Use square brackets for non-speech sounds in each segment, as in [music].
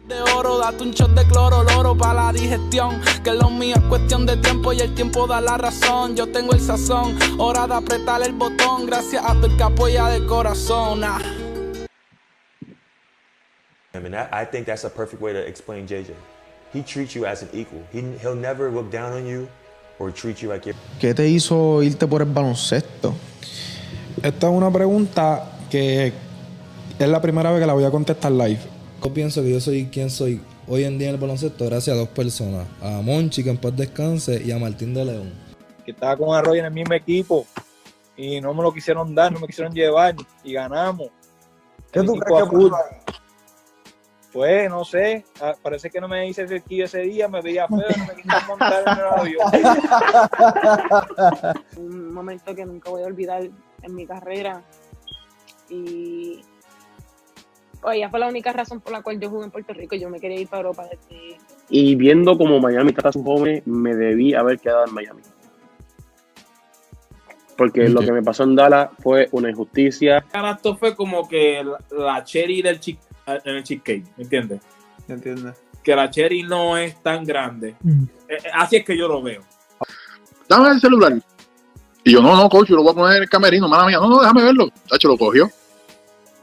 De oro, date un shot de cloro, loro para la digestión. Que lo mío es cuestión de tiempo y el tiempo da la razón. Yo tengo el sazón, hora de apretar el botón. Gracias a tu el que apoya de corazón. Ah. I mean, that, I think that's a perfect way to explain JJ. He treats you as an equal. He, he'll never look down on you or treat you like you're. ¿Qué te hizo irte por el baloncesto? Esta es una pregunta que es la primera vez que la voy a contestar live. Yo pienso que yo soy quien soy hoy en día en el baloncesto gracias a dos personas. A Monchi, que en paz descanse, y a Martín de León. que estaba con Arroyo en el mismo equipo y no me lo quisieron dar, no me quisieron llevar y ganamos. ¿Qué El tú equipo crees que pasó? Pues no sé, ah, parece que no me hice cerquillo ese día, me veía feo, no me quisieron montar en el avión. [laughs] un momento que nunca voy a olvidar en mi carrera. Y ella fue la única razón por la cual yo jugué en Puerto Rico. Yo me quería ir para Europa desde Y viendo como Miami trata a sus jóvenes, me debí haber quedado en Miami. Porque lo que me pasó en Dallas fue una injusticia. Esto fue como que la, cherry del chick, en el cheesecake, ¿me entiendes? ¿Entiendes? Que la cherry no es tan grande. Eh, eh, Así es que yo lo veo. dame el celular. Y yo, no, no, coach, yo lo voy a poner en el camerino, mala mía. No, no, déjame verlo. Tacho, lo cogió.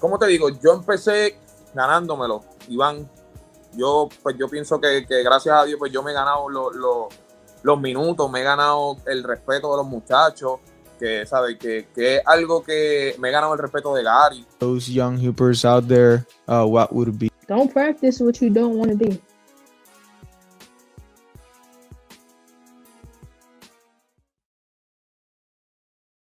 ¿Cómo te digo? Yo empecé ganándomelo, Iván. Yo, pues yo pienso que, que gracias a Dios, pues yo me he ganado lo- lo- los minutos, me he ganado el respeto de los muchachos, que, ¿sabes? Que, que es algo que me he ganado el respeto de Gary. Those young hoopers out there, uh, what would be? Don't practice what you don't want to be.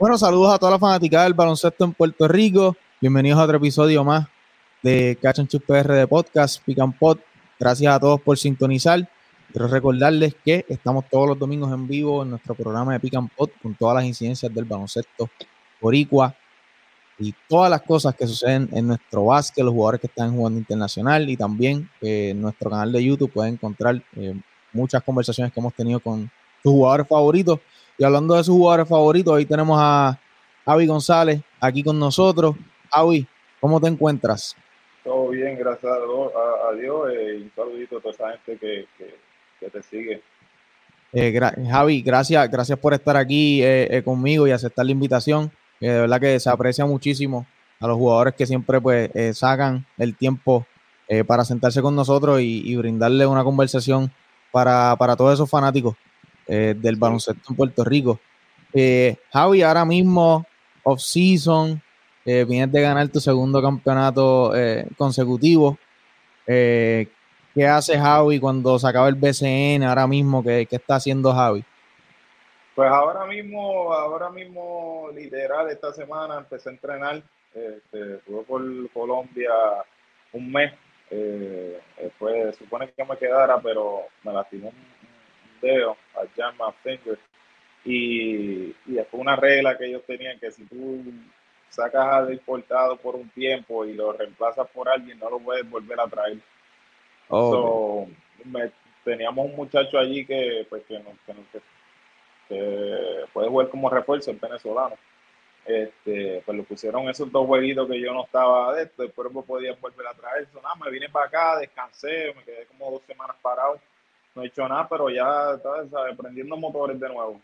Bueno, saludos a toda la fanática del baloncesto en Puerto Rico. Bienvenidos a otro episodio más de Catch and Shoot PR de Podcast, Pick and Pot. Gracias a todos por sintonizar. Quiero recordarles que estamos todos los domingos en vivo en nuestro programa de Pick and Pot con todas las incidencias del baloncesto boricua y todas las cosas que suceden en nuestro básquet, los jugadores que están jugando internacional y también eh, en nuestro canal de YouTube pueden encontrar eh, muchas conversaciones que hemos tenido con sus jugadores favoritos. Y hablando de sus jugadores favoritos, hoy tenemos a Avi González aquí con nosotros. Avi, ¿cómo te encuentras? Todo bien, gracias a Dios, eh, y un saludito a toda esa gente que, que, que te sigue. Eh, gra- Javi, gracias, gracias por estar aquí eh, eh, conmigo y aceptar la invitación. Eh, de verdad que se aprecia muchísimo a los jugadores que siempre pues sacan el tiempo para sentarse con nosotros y, y brindarle una conversación para, para todos esos fanáticos eh, del baloncesto en Puerto Rico. Eh, Javi, ahora mismo, off-season, eh, vienes de ganar tu segundo campeonato consecutivo. ¿Qué hace Javi cuando se acaba el BCN ahora mismo? ¿Qué, qué está haciendo Javi? Pues ahora mismo, ahora mismo, literal, esta semana empecé a entrenar. Este, estuve por Colombia un mes. Eh, después supone que me quedara, pero me lastimó un, un dedo, a jam my finger. Y, y después una regla que ellos tenían que si tú sacas al importado por un tiempo y lo reemplazas por alguien, no lo puedes volver a traer. Oh, So, me- teníamos un muchacho allí que, pues, que, nos- que, que- que puede jugar como refuerzo, el venezolano. este, pues lo pusieron esos dos jueguitos que yo no estaba de esto, después me podía volver a traer. So, nada, me vine para acá, descansé, me quedé como dos semanas parado, no he hecho nada, pero ya, ¿sabes? Prendiendo motores de nuevo.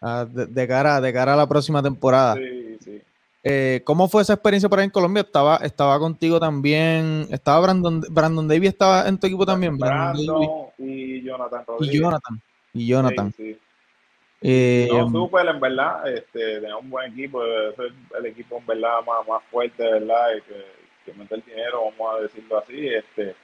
Ah, de, de cara, de cara a la próxima temporada. Sí, sí. Eh, ¿Cómo fue esa experiencia por ahí en Colombia? Estaba, estaba contigo también. Estaba Brandon, Brandon Davis estaba en tu equipo también. Brandon Brandon y Jonathan y Rodríguez. Jonathan. Y Jonathan. Sí, sí. Eh, No, súper, en verdad, este, tenía un buen equipo, es el, el equipo en verdad más, más fuerte, ¿verdad? Y que, que mete el dinero, vamos a decirlo así. Este,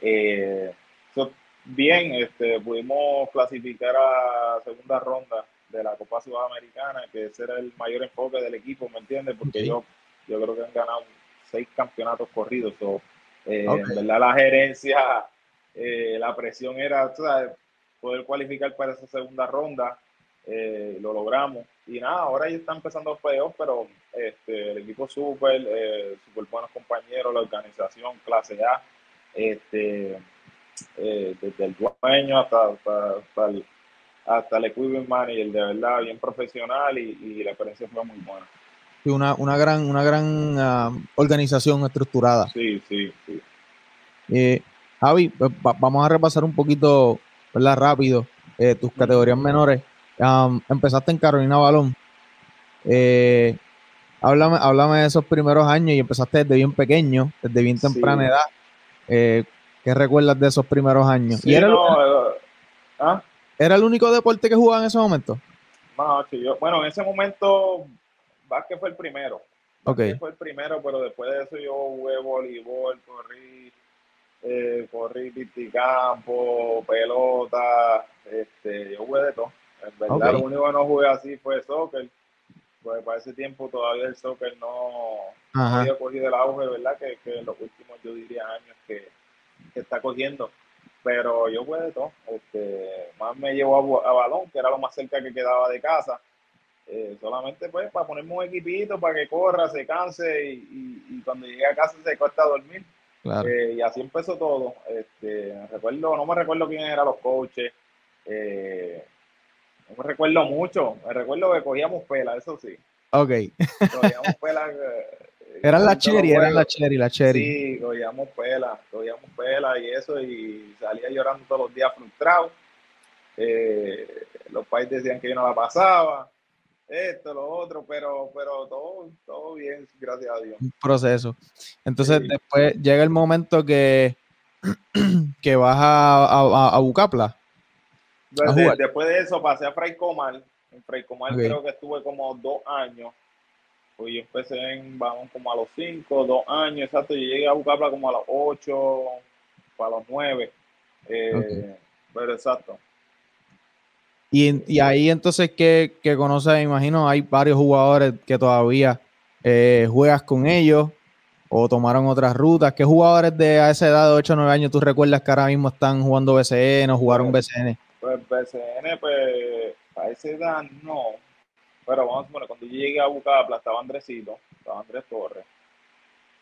eh, so, bien, este, pudimos clasificar a segunda ronda de la Copa Sudamericana, que ese era el mayor enfoque del equipo, ¿me entiendes? Porque yo, yo creo que han ganado seis campeonatos corridos. so, eh. En verdad, la gerencia, eh, la presión era, sabes, poder cualificar para esa segunda ronda eh, lo logramos. Y nada, ahora ya está empezando los playoffs, pero este, el equipo súper, súper buenos compañeros, la organización, clase A, este, eh, desde el dueño hasta, hasta, hasta el, hasta el equipment manager, de verdad, bien profesional y, y la experiencia fue muy buena. sí, una, una gran, una gran ah, organización estructurada. Sí, sí, sí. Eh, Javi, pues, va- vamos a repasar un poquito, ¿verdad? Rápido, eh, tus categorías menores. Empezaste en Carolina Balón. Eh, háblame, háblame de esos primeros años y empezaste desde bien pequeño, desde bien temprana Sí. edad. Eh, ¿Qué recuerdas de esos primeros años? Sí, ¿Y era, el- no, eh, ¿ah? era el único deporte que jugaba en ese momento? No, yo, bueno, en ese momento, básquet fue el primero. Ok. Básquet fue el primero, pero después de eso yo jugué voleibol, corrí, eh, corrí campo, pelota, este, yo jugué de todo. En verdad, Ok. lo único que no jugué así fue soccer, pues para ese tiempo todavía el soccer no, no Ajá. había cogido el auge, ¿verdad? Que, que en los últimos, yo diría, años que, que está cogiendo. Pero yo jugué de todo. Este, más me llevó a, a balón, que era lo más cerca que quedaba de casa. Eh, solamente pues para ponerme un equipito para que corra, se canse y, y- y cuando llegue a casa se cuesta a dormir. Claro. Eh, y así empezó todo. Este, recuerdo, no me recuerdo quién eran los coaches. eh, no me recuerdo mucho. Me recuerdo que cogíamos pela, eso sí. Ok. Cogíamos pela. Eran la cherry, eran la cherry, la cherry. Sí, cogíamos pela, cogíamos pela y eso, y salía llorando todos los días frustrado. Eh, los pais decían que yo no la pasaba, esto, lo otro, pero, pero todo, todo bien, gracias a Dios. un proceso. Entonces, Sí. después llega el momento que, [clears throat] que vas a, a, a Bucapla. A después de eso pasé a Fray Comal. En Fray Comal creo que estuve como dos años. Pues yo empecé en, vamos, como a los cinco, dos años, exacto. Yo llegué a Bucapla como a los ocho, para los nueve. Eh, Pero exacto. Y, y ahí entonces que, que conoces, me imagino, hay varios jugadores que todavía eh, juegas con ellos o tomaron otras rutas. ¿Qué jugadores de a esa edad de 8 o 9 años tú recuerdas que ahora mismo están jugando BCN o jugaron BCN? Pues BCN, pues a esa edad no. Pero vamos a poner, cuando yo llegué a Bucapla estaba Andresito, estaba Andrés Torres,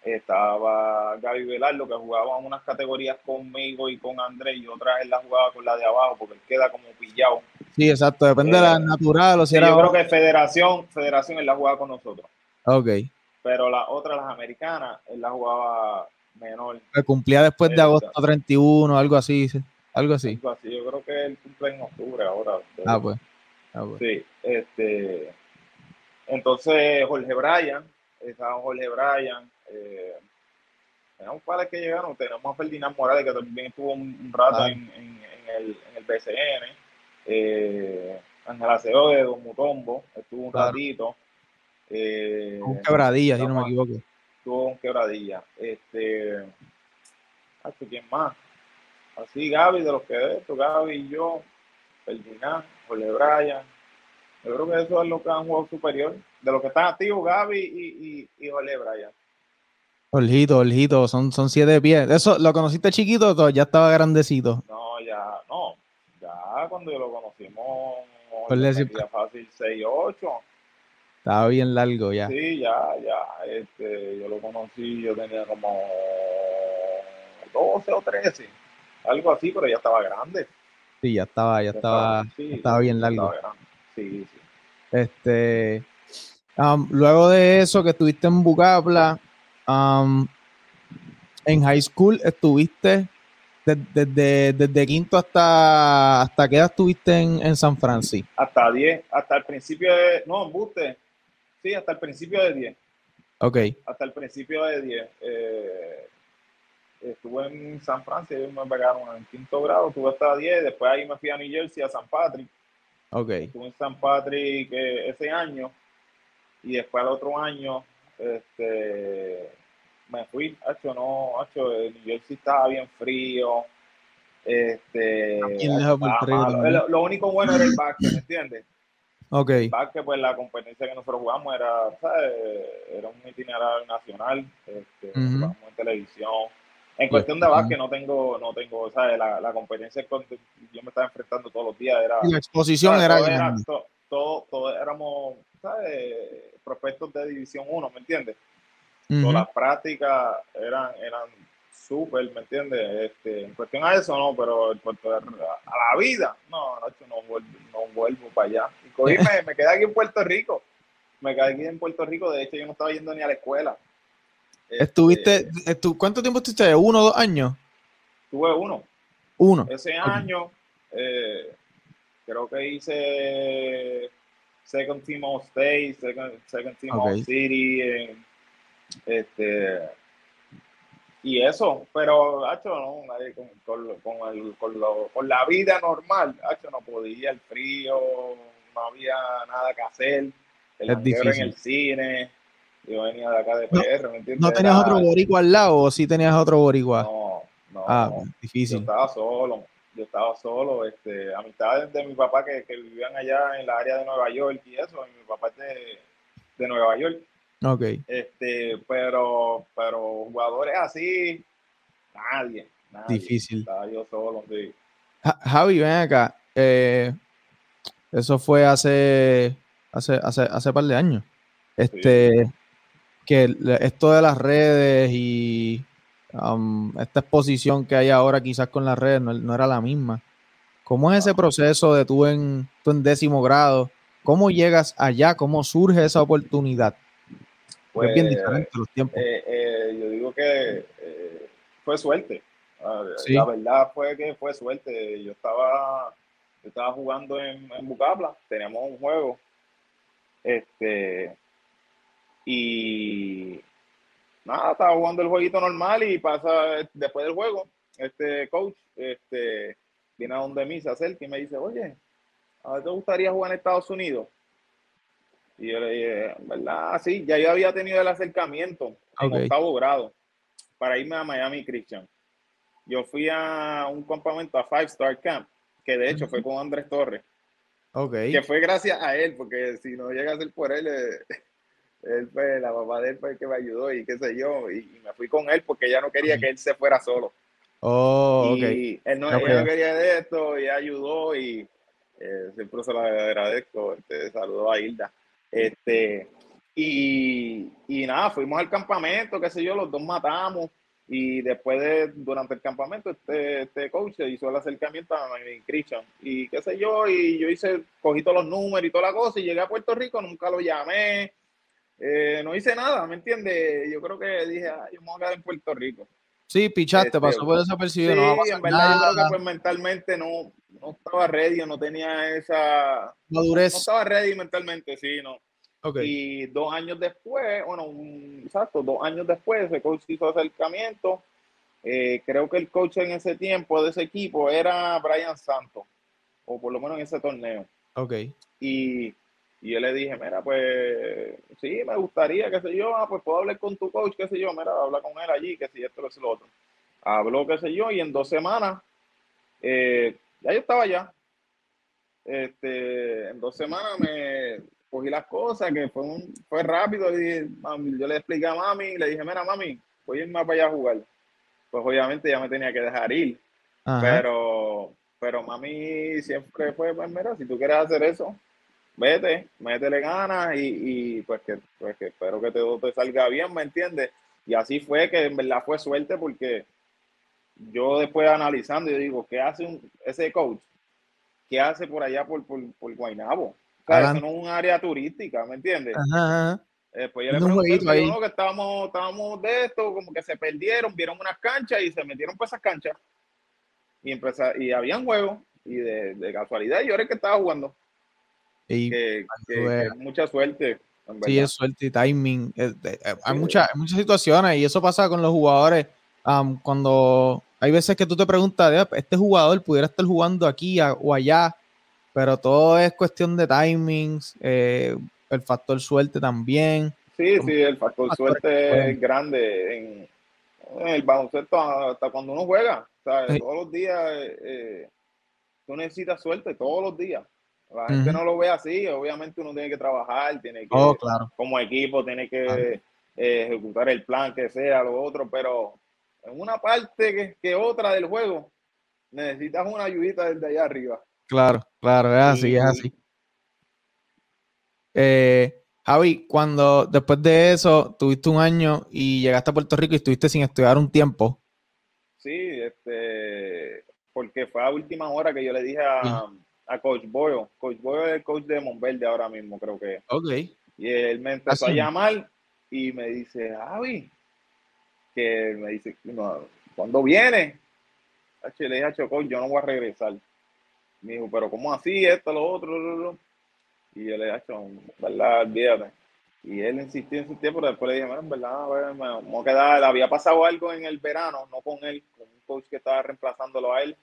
estaba Gaby Velardo que jugaba unas categorías conmigo y con Andrés y otras él la jugaba con la de abajo porque él queda como pillado. Sí, exacto, depende de la Eh, natural o si era. yo creo que Federación, Federación él la jugaba con nosotros, Ok. pero las otras, las americanas, él la jugaba menor. Que cumplía después de Exacto. agosto 31, algo así. sí, Algo así. Algo así, yo creo que él cumple en octubre ahora. Ah, pues. Ah, pues. Sí, este. Entonces, Jorge Bryan, estaba Jorge Bryan. Eh, tenemos padres que llegaron. Tenemos a Ferdinand Morales, que también estuvo un, un rato Ah. en, en- en el, en el BCN. Eh, Ángel Acevedo de Don Mutombo, estuvo un Claro. ratito. Eh, Un quebradilla, si no me equivoco. Estuvo un quebradilla. Este. ah, ¿Quién más? Así, Gaby, de los que de esto, Gaby y yo, Ferdinand, Jorge Bryan. Yo creo que eso es lo que han jugado superior. De los que están activos, Gaby y, y, y Bryan. Oljito, Oljito, son, son siete pies. Eso, ¿lo conociste chiquito o ya estaba grandecito? No, ya, no. Ya cuando lo conocimos, yo medía fácil 6 8. Estaba bien largo ya. Sí, ya, ya. Este, yo lo conocí, yo tenía como 12 o 13. Algo así, pero ya estaba grande. Sí, ya estaba, ya estaba, sí, estaba bien largo. estaba grande. Sí, sí. Este, Um, luego de eso que estuviste en Bucapla, um, en high school estuviste de- desde, desde quinto hasta hasta qué edad estuviste en, en San Francisco. Hasta 10, hasta el principio de. No, embuste. Sí, hasta el principio de 10. Ok, Hasta el principio de 10. Eh, estuve en San Francisco, ellos me pegaron en quinto grado, estuve hasta 10. Después ahí me fui a New Jersey, a San Patrick. Ok. Estuve en San Patrick eh, ese año. Y después al otro año, este, me fui. Hacho, no, hacho, eh, New Jersey estaba bien frío. Este, estaba el malo. también. Lo, lo único bueno era el básquet, ¿me entiendes? Ok, básquet, pues la competencia que nosotros jugamos era, ¿sabes? Era un itinerario nacional, este, Ujú. jugamos en televisión. En cuestión de básquet no tengo, no tengo, ¿sabes? La, la competencia con yo me estaba enfrentando todos los días era... Y la exposición era Todo to- todo, todo éramos, ¿sabes? Prospectos de División 1, ¿me entiendes? Ujú. Todas las prácticas eran, eran súper, ¿me entiendes? Este, en cuestión a eso, no, pero en cuanto a, a la vida, no, Nacho, no vuelvo, no vuelvo para allá. Y cogí, me, me quedé aquí en Puerto Rico. Me quedé aquí en Puerto Rico, de hecho yo no estaba yendo ni a la escuela. Estuviste, estu- ¿cuánto tiempo estuviste? ¿Uno o dos años? Tuve uno. Uno. Ese año, eh, creo que hice Second Team All State, Second, second Team All Ok. City, eh, este, y eso, pero, hacho, no, con, con, con, el- con, lo- con la vida normal, hacho, no podía, el frío, no había nada que hacer, el en el cine, yo venía de acá de PR, ¿me entiendes? ¿No tenías Era- otro boricua al lado o sí tenías otro boricua? No, no, Ah, no. Yo difícil. estaba solo, yo estaba solo, este, amistades de mi papá que, que vivían allá en la área de Nueva York y eso, y mi papá es de, de Nueva York, Ok. este, pero, pero jugadores así, nadie, nadie. Difícil. Estaba yo solo, sí. Ja- Javi, ven acá. eh, eso fue hace, hace, hace, hace par de años. Este, que esto de las redes y um, esta exposición que hay ahora quizás con las redes no, no era la misma. ¿Cómo es ese proceso de tú en, tú en décimo grado? ¿Cómo llegas allá? ¿Cómo surge esa oportunidad? Porque es bien Pues, diferente los tiempos. Eh, eh, yo digo que eh, fue suerte. Ah, Sí. La verdad fue que fue suerte. Yo estaba, yo estaba jugando en, en Bucapla, teníamos un juego. Este, y nada, estaba jugando el jueguito normal y pasa después del juego, este coach este, viene a donde mí, se acerca y me dice, oye, ¿a te gustaría jugar en Estados Unidos? Y yo le dije, ¿verdad? Sí, ya yo había tenido el acercamiento en Ok. octavo grado para irme a Miami Christian. Yo fui a un campamento a Five Star Camp, que de hecho fue con Andrés Torres, Ok. que fue gracias a él, porque si no llega a ser por él, eh, él fue, la papá de él fue el que me ayudó y qué sé yo, y, y me fui con él porque ella no quería que él se fuera solo. Oh, ok. Y él no, Ok. ella no quería de esto, y ayudó y eh, siempre se lo agradezco. Este, saludo a Hilda. Este, y, y nada, fuimos al campamento, qué sé yo, los dos matamos. Y después de, durante el campamento, este, este coach hizo el acercamiento a mi Christian. Y qué sé yo, y yo hice, cogí todos los números y toda la cosa, y llegué a Puerto Rico, nunca lo llamé. Eh, no hice nada, ¿me entiendes? Yo creo que dije, ah, yo me voy a quedar en Puerto Rico. Sí, pichaste, Este, pasó por desapercibido, Sí, no en verdad yo creo nada. que pues mentalmente no, no estaba ready, no tenía esa Madurez. No estaba ready mentalmente, sí, no. Ok. Y dos años después, bueno, un, exacto, dos años después, ese coach hizo acercamiento. Eh, creo que el coach en ese tiempo de ese equipo era Brian Santos, o por lo menos en ese torneo. Ok. Y, y yo le dije, mira, pues sí, me gustaría, qué sé yo, ah, pues puedo hablar con tu coach, qué sé yo, mira, habla con él allí, que si esto, que si lo otro. Habló, qué sé yo, y en dos semanas, eh, ya yo estaba allá. Este, en dos semanas me cogí las cosas, que fue, un- fue rápido, y dije, mami, yo le expliqué a mami, le dije, mira, mami, voy a irme para allá a jugar. Pues obviamente ya me tenía que dejar ir. Ajá. Pero, pero mami siempre fue, pues mira, si tú quieres hacer eso, vete, métele ganas y, y pues, que, pues que espero que todo te salga bien, ¿me entiendes? Y así fue que en verdad fue suerte porque yo después analizando, yo digo, ¿qué hace un, ese coach? ¿Qué hace por allá por, por, por Guaynabo? O sea, eso no es un área turística, ¿me entiendes? Ajá, ajá. Después yo le Un pregunté, ahí. no, que estábamos, estábamos de esto, como que se perdieron, vieron unas canchas y se metieron por esas canchas. Y, empeza- y habían juegos. Y de, de casualidad yo era el que estaba jugando. Y Que, que- mucha suerte, Sí, es suerte y timing. eh, eh, hay, muchas, hay muchas situaciones y eso pasa con los jugadores. cuando hay veces que tú te preguntas, "Ah, este jugador pudiera estar jugando aquí a- o allá, pero todo es cuestión de timings, eh, el factor suerte también. Sí, sí, el factor suerte es grande en, en el baloncesto hasta cuando uno juega. O sea, Sí. Todos los días eh, tú necesitas suerte, todos los días. La gente no lo ve así, obviamente uno tiene que trabajar, tiene que, Oh, claro. como equipo, tiene que Claro. eh, ejecutar el plan que sea, lo otro, pero en una parte que, que otra del juego necesitas una ayudita desde allá arriba. Claro, claro, es así, es así. Eh, Javi, cuando después de eso tuviste un año y llegaste a Puerto Rico y estuviste sin estudiar un tiempo, Sí, este, porque fue a última hora que yo le dije a, a Coach Boyo. Coach Boyo es el coach de Monverde ahora mismo, creo que. ok, Y él me empezó a llamar y me dice, Javi, que me dice, no, ¿cuándo viene? Le dije, "Hacho, coach, yo no voy a regresar. Me dijo, pero ¿cómo así? Esto, lo otro, lo, lo". Y yo le dije, "Hacho, ¿verdad? Olvídate. Y él insistió, insistió, pero después le dije, "Mira, en verdad, a ver, me, me a quedar. Había pasado algo en el verano, no con él, con un coach que estaba reemplazándolo a él.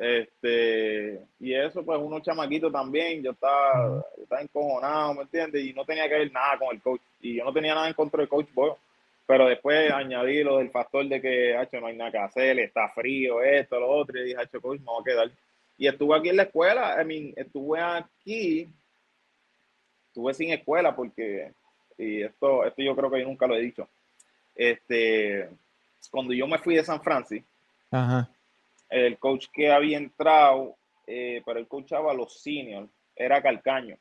Este, y eso, pues, unos chamaquitos también. Yo estaba, yo estaba encojonado, ¿me entiendes? Y no tenía que ver nada con el coach. Y yo no tenía nada en contra del coach Boyo. Pero después añadí lo del factor de que, hacho, no hay nada que hacer, está frío, esto, lo otro. Y dije, hacho, coach, me voy a quedar. Y estuve aquí en la escuela, I mean, estuve aquí, estuve sin escuela porque, y esto, esto yo creo que yo nunca lo he dicho. Este, cuando yo me fui de San Francisco, ajá, el coach que había entrado, eh, pero él coachaba a los seniors, era Calcaño.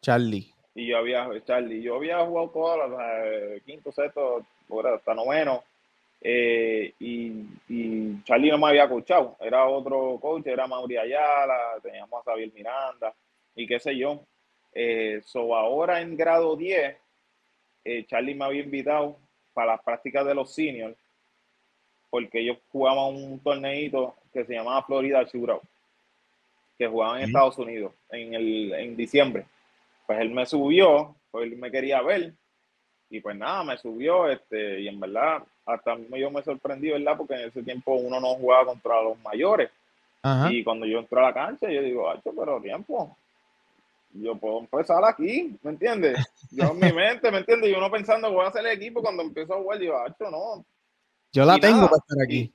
Charlie. Y yo había, Charlie, yo había jugado todas las eh, quinto, sexto, hasta noveno. eh, y, y Charlie no me había coachado, era otro coach, era Mauri Ayala, teníamos a Xavier Miranda y qué sé yo. Eh, so ahora en grado 10, eh, Charlie me había invitado para las prácticas de los seniors, porque ellos jugaban un torneito que se llamaba Florida Shootout, que jugaban en Sí. Estados Unidos en, el, en diciembre. Pues él me subió, pues él me quería ver, y pues nada, me subió, este, y en verdad, hasta yo me sorprendí, ¿verdad? Porque en ese tiempo uno no jugaba contra los mayores. Ajá. Y cuando yo entro a la cancha, yo digo, hacho, pero tiempo. Yo puedo empezar aquí, ¿me entiendes? Yo en mi [laughs] mente, ¿me entiendes? Yo no pensando voy a hacer el equipo cuando empiezo a jugar, digo, hacho, no. Yo la Y tengo nada, para estar aquí.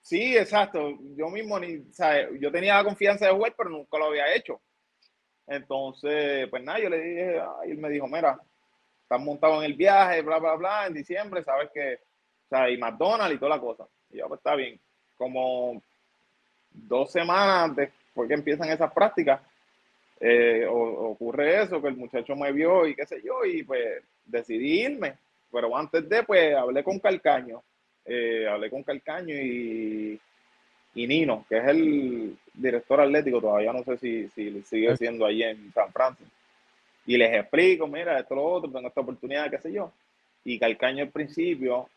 Sí, exacto. Yo mismo ni, ¿sabes? Yo tenía la confianza de jugar, pero nunca lo había hecho. Entonces, pues nada, yo le dije, ay, él me dijo, mira, estás montado en el viaje, bla, bla, bla, en diciembre, sabes que, o sea, y McDonald's y toda la cosa. Y yo, pues está bien. Como dos semanas después que empiezan esas prácticas, eh, o- ocurre eso, que el muchacho me vio y qué sé yo, y pues decidí irme. Pero antes de, pues hablé con Calcaño, eh, hablé con Calcaño y, y Nino, que es el director atlético, todavía no sé si, si sigue siendo ahí en San Francisco. Y les explico, mira, esto, lo otro, tengo esta oportunidad, qué sé yo. Y Calcaño al principio,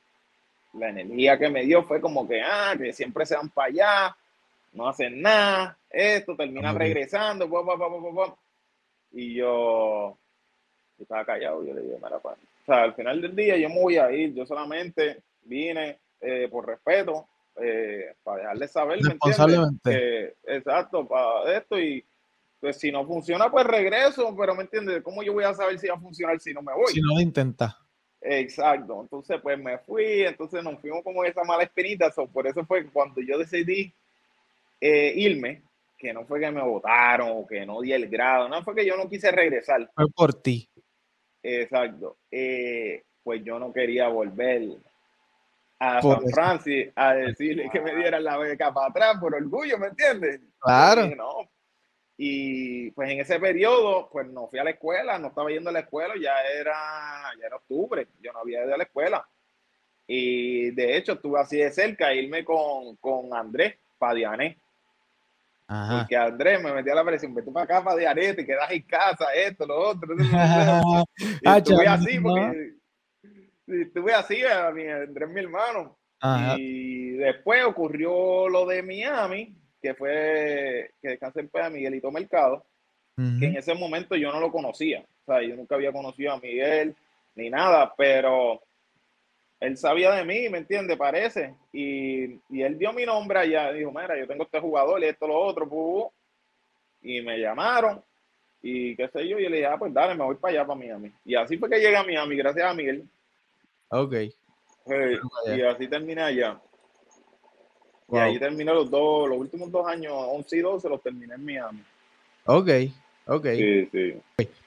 la energía que me dio fue como que, ah, que siempre se van para allá, no hacen nada, esto, terminan regresando, y yo, yo estaba callado, yo le dije, mira, pa". o sea, al final del día yo me voy a ir, yo solamente vine eh, por respeto, eh, para dejarles saber, ¿me entiendes? Responsablemente. Que, exacto, para esto y pues si no funciona, pues regreso, pero ¿me entiendes? ¿Cómo yo voy a saber si va a funcionar si no me voy? Si no lo intenta. Exacto, entonces pues me fui, entonces nos fuimos como esa mala espinita, so, por eso fue cuando yo decidí eh, irme, que no fue que me votaron o que no di el grado, no fue que yo no quise regresar, Fue por ti. exacto, eh, pues yo no quería volver a Por San eso. Francisco a decirle que me dieran la beca para atrás por orgullo, ¿me entiendes? Claro. Dije, no. Y pues en ese periodo, pues no fui a la escuela, no estaba yendo a la escuela, ya era, ya era octubre, yo no había ido a la escuela. Y de hecho estuve así de cerca, irme con, con Andrés Padiané. Ajá. Porque Andrés me metía la presión, vete para acá para Dianet, te quedas en casa, esto, lo otro. [laughs] [laughs] y estuve chaval, así, porque estuve así, a mi, Andrés mi hermano. Ajá. Y después ocurrió lo de Miami, que fue que descanse en paz Miguelito Mercado, que en ese momento yo no lo conocía. O sea, yo nunca había conocido a Miguel ni nada, pero él sabía de mí, ¿me entiende? Parece. Y, y él dio mi nombre allá. Dijo, mira, yo tengo este jugador y esto, lo otro. pu, pu". Y me llamaron. Y qué sé yo. Y le dije, ah, pues dale, me voy para allá, para Miami. Y así fue que llegué a Miami, gracias a Miguel. Ok. Allá. y así terminé allá. Y Wow. ahí terminé los dos, los últimos dos años, 11 y 12, los terminé en Miami. Ok. Ok. Sí, sí.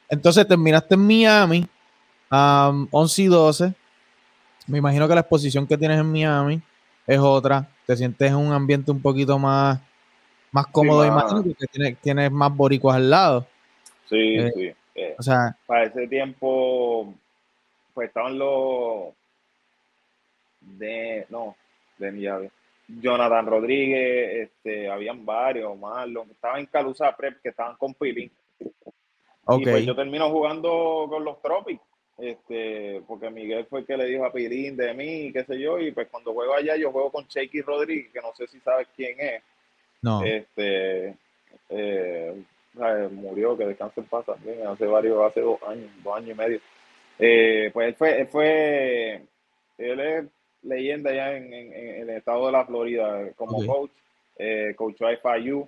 Entonces terminaste en Miami, am, 11 y 12. Me imagino que la exposición que tienes en Miami es otra. Te sientes en un ambiente un poquito más, más cómodo, más- imagino, porque tienes, tienes más boricuas al lado. Sí, Eh, sí. Eh, O sea, para ese tiempo, pues estaban los de, no, de Miami. Jonathan Rodríguez, este, habían varios, Marlon, estaban en Calusa Prep, que estaban con Pilín. ok. Y pues yo termino jugando con los Tropics, este, porque Miguel fue el que le dijo a Pirín de mí, qué sé yo, y pues cuando juego allá yo juego con Shaky Rodríguez, que no sé si sabes quién es. No. Este, eh, eh, murió, que descanse en paz también, hace varios, hace dos años, dos años y medio. Eh, pues él fue, él fue, él es leyenda ya en, en- en el estado de la Florida como Ok. coach, eh, coachó a FIU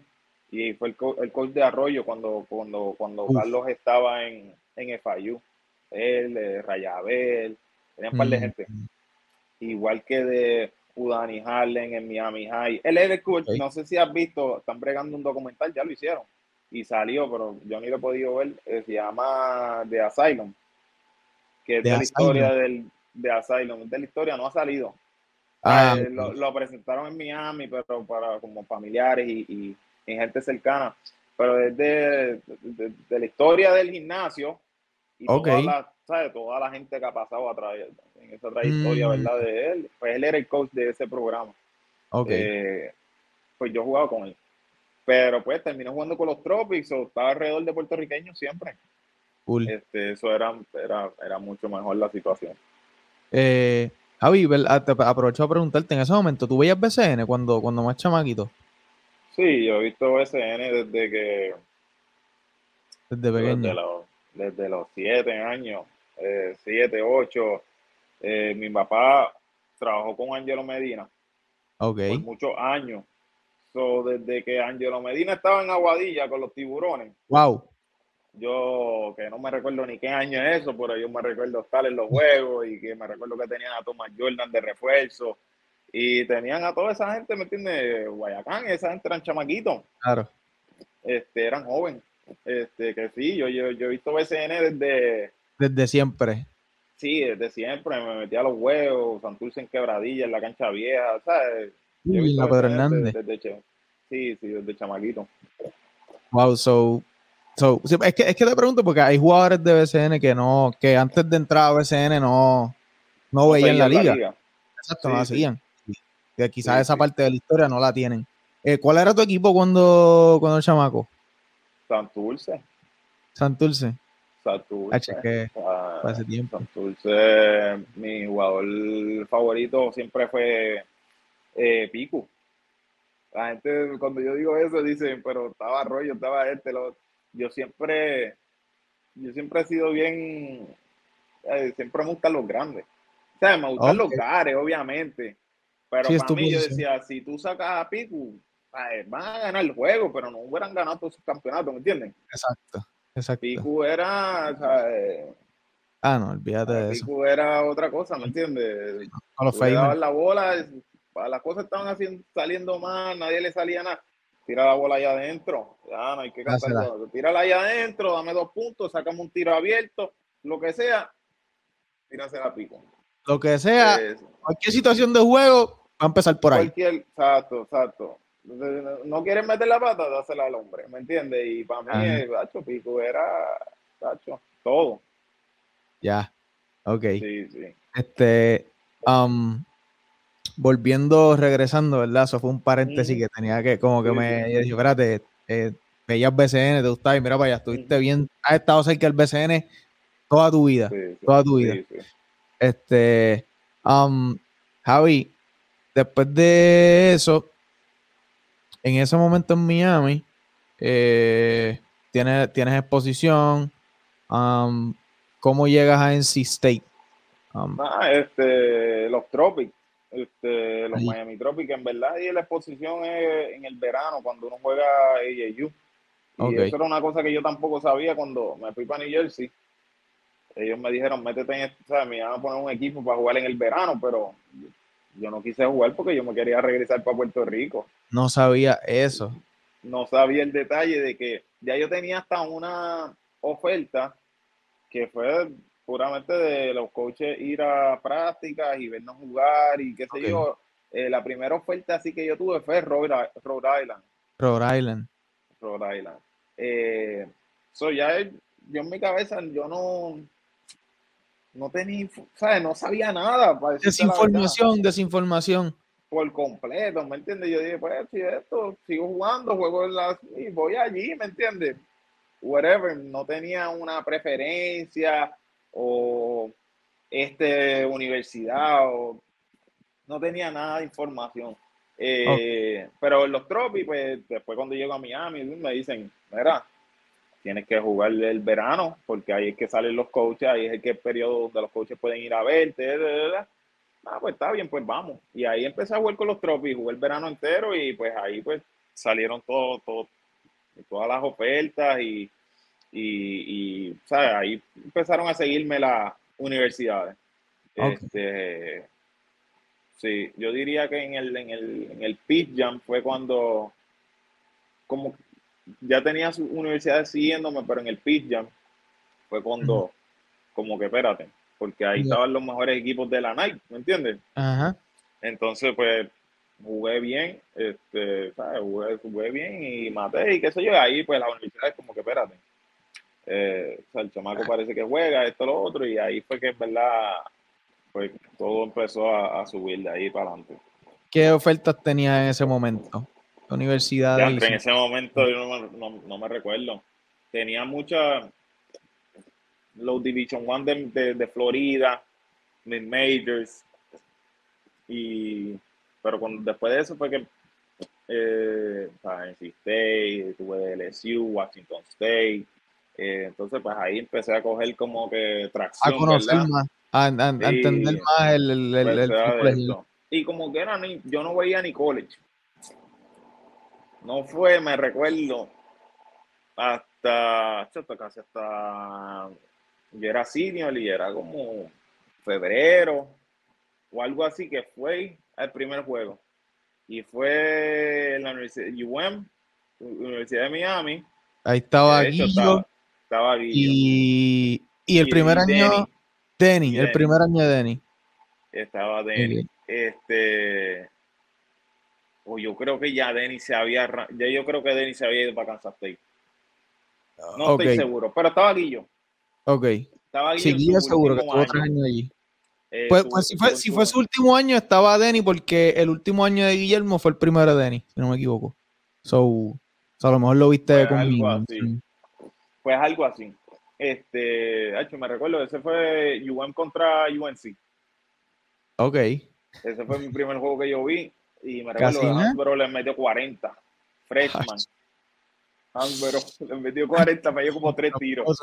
y fue el, co- el coach de Arroyo cuando, cuando, cuando Uf. Carlos estaba en, en FIU. Él, eh, Rayabel, tenía un par de Mm, gente. Igual que de Udani Harlem en Miami High. Él es el coach, no sé si has visto, están bregando un documental, ya lo hicieron. Y salió, pero yo ni lo he podido ver. eh, se llama The Asylum. Que es de la historia del, de Asylum. De la historia, no ha salido. Ah, Eh, lo, lo presentaron en Miami, pero para como familiares y, y- y gente cercana. Pero es de, de- de la historia del gimnasio y Ok. toda, la, ¿sabes? toda la gente que ha pasado a través en esa trayectoria, Mm. ¿verdad? De él. Pues él era el coach de ese programa. Ok. Eh, pues yo jugaba con él. Pero pues terminé jugando con los Tropics o estaba alrededor de puertorriqueños siempre. Cool. Este, eso era, era, era mucho mejor la situación. Eh, Javi, ah, aprovecho a preguntarte, en ese momento, ¿tú veías BCN cuando, cuando más chamaquito? Sí, yo he visto SN desde que Desde pequeño. Desde los, desde los siete años, eh, siete, ocho. Eh, mi papá trabajó con Angelo Medina Ok. por muchos años. So, desde que Angelo Medina estaba en Aguadilla con los tiburones, Wow. Yo que no me recuerdo ni qué año es eso, pero yo me recuerdo estar en los juegos y que me recuerdo que tenían a Thomas Jordan de refuerzo y tenían a toda esa gente, ¿me entiendes? Guayacán, esa gente eran chamaquitos Claro. este, eran jóvenes. Este, que sí, yo, yo, yo he visto BCN desde, Desde siempre. sí, desde siempre, me metía a los huevos, Santurce en quebradilla, en la cancha vieja, ¿sabes? Uy, la Pedro Hernández. desde, desde cha- sí, sí, desde chamaquito. Wow, so, so es, que, es que te pregunto porque hay jugadores de BCN que no, que antes de entrar a BCN no, no veían la liga. Exacto, no la sí. seguían. Que quizás Sí, esa parte de la historia no la tienen. Eh, ¿Cuál era tu equipo cuando, cuando el chamaco? Santurce, Santurce. Santurce. H, que ah, hace tiempo. Santurce, mi jugador favorito siempre fue eh, Pico. La gente, cuando yo digo eso, dicen, pero estaba rollo, estaba este, lo otro". Yo siempre, yo siempre he sido bien, eh, siempre me gustan los grandes. O sea, me gustan los gares, obviamente. Pero Sí, para mí, yo decía, si tú sacas a eh, van a ganar el juego, pero no hubieran ganado todos sus campeonatos, ¿me entienden? Exacto, exacto. Pico era, o sea, eh, Ah, no, olvídate de eso. Pico era otra cosa, ¿me entiendes? Con los famers. la bola, las cosas estaban haciendo, saliendo mal, nadie le salía nada. Tira la bola allá adentro, ya no hay que cantar. Tírala allá adentro, dame dos puntos, sacamos un tiro abierto, lo que sea, tírasela a pico. Lo que sea, Es- cualquier situación de juego va a empezar por ahí. Cualquier, exacto, exacto. No quieres meter la pata, dásela al hombre, ¿me entiendes? Y para mí, Ajá. el Bacho Pico era, Bacho, todo. Ya. Ok. Sí, sí. Este, um, volviendo, regresando, ¿verdad? Eso fue un paréntesis que tenía que, como que Sí, me sí. yo dije, espérate, eh, veías BCN, te gustaba y mira para allá, estuviste bien, has estado cerca del BCN toda tu vida, toda tu vida. Este, um, Javi, después de eso, en ese momento en Miami, eh, tienes, tienes exposición. um, ¿Cómo llegas a NC State? Um, Ah, este, los Tropics, este, los Ahí. Miami Tropics, en verdad, y la exposición es en el verano, cuando uno juega AAU. Y eso era una cosa que yo tampoco sabía cuando me fui para New Jersey. Ellos me dijeron, métete en esto, ¿sabes? Me iban a poner un equipo para jugar en el verano, pero yo no quise jugar porque yo me quería regresar para Puerto Rico. no sabía eso. No sabía el detalle de que ya yo tenía hasta una oferta que fue puramente de los coaches ir a prácticas y vernos jugar y qué sé Ok. yo. Eh, la primera oferta así que yo tuve fue Rhode, Rhode Island. Rhode Island. Rhode Island. Eh, so ya el- yo en mi cabeza yo no no tenía, ¿sabes? No sabía nada. para Desinformación, desinformación. por completo, ¿me entiendes? Yo dije, pues, si esto, sigo jugando, juego en la, y voy allí, ¿me entiendes? Whatever, no tenía una preferencia o este universidad o no tenía nada de información. Eh, Pero en los tropis, pues después cuando llego a Miami, me dicen, mira, tienes que jugar el verano, porque ahí es que salen los coaches, ahí es el que el periodo donde los coaches pueden ir a verte. da, da, da. Ah, pues está bien, pues vamos. Y ahí empecé a jugar con los tropis, jugué el verano entero y pues ahí pues salieron todo, todo, todas las ofertas y, y, y, ¿sabes? Ahí empezaron a seguirme las universidades. Este, sí, yo diría que en el, en el, en el Peach Jam fue cuando como ya tenía sus universidades siguiéndome, pero en el Peach Jam fue cuando como que espérate, porque ahí estaban los mejores equipos de la Nike, ¿me entiendes? Ajá. Entonces, pues, jugué bien, este, ¿sabes? Jugué, jugué bien y maté y qué sé yo. Ahí, pues, la universidad es como que, espérate. Eh, o sea, el chamaco parece que juega, esto, lo otro, y ahí fue que, en verdad, pues, todo empezó a, a subir de ahí para adelante. ¿Qué ofertas tenía en ese momento? ¿Qué Universidad Ya, en ese momento yo no, me- no- no me recuerdo. Tenía mucha los Division One de, de, de Florida, mid majors y pero cuando, después de eso fue que eh, o sea, State, tuve LSU, Washington State, eh, entonces pues ahí empecé a coger como que a tracción, conocer ¿verdad? más, a, a- a entender más el, el, el- el Pues. Y como que era ni, yo no veía ni college. No fue, me recuerdo, hasta, hasta casi hasta, yo era senior y era como febrero o algo así que fue el primer juego. Y fue en la Universidad UM, Universidad de Miami. Ahí estaba De hecho, Guillo estaba, estaba Guillo. y, y el Y primer Denny. año, Denny, el primer año de Denny. Estaba Denny. Este. O yo creo que ya Denny se había. Ya yo creo que Denny se había ido para Kansas State. No estoy seguro, pero estaba Guillo. Ok. Estaba Guillo Sí, Guillo seguro que estuvo tres año. años allí. Eh, Pues, su- pues si, fue, su- si fue su último año, estaba Denny, porque el último año de Guillermo fue el primero de Denny, si no me equivoco. So, so a lo mejor lo viste Pues conmigo. así. Pues algo así. Este, hecho, me recuerdo, ese fue UM contra UNC. Ok. Ese fue mi primer juego que yo vi. Y me recuerdo que le metió 40. Freshman. Hansborough [laughs] le metió 40, me dio como tres tiros.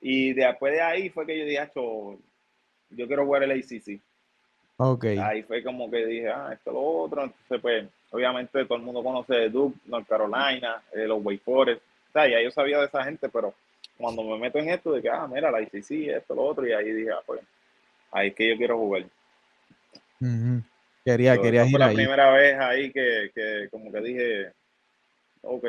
Y después de ahí fue que yo dije, "Acho, yo quiero jugar el ACC. Ok. Ahí fue como que dije, ah, esto lo otro. Entonces, pues, obviamente todo el mundo conoce Duke, North Carolina, eh, los Wake Forest. Sea, ya yo sabía de esa gente, pero cuando me meto en esto de que, ah, mira, la ICC, esto, lo otro, y ahí dije, ah, pues, ahí es que yo quiero jugar. Quería, So, quería esa fue ir la ahí. primera vez ahí que, que como que dije, ok,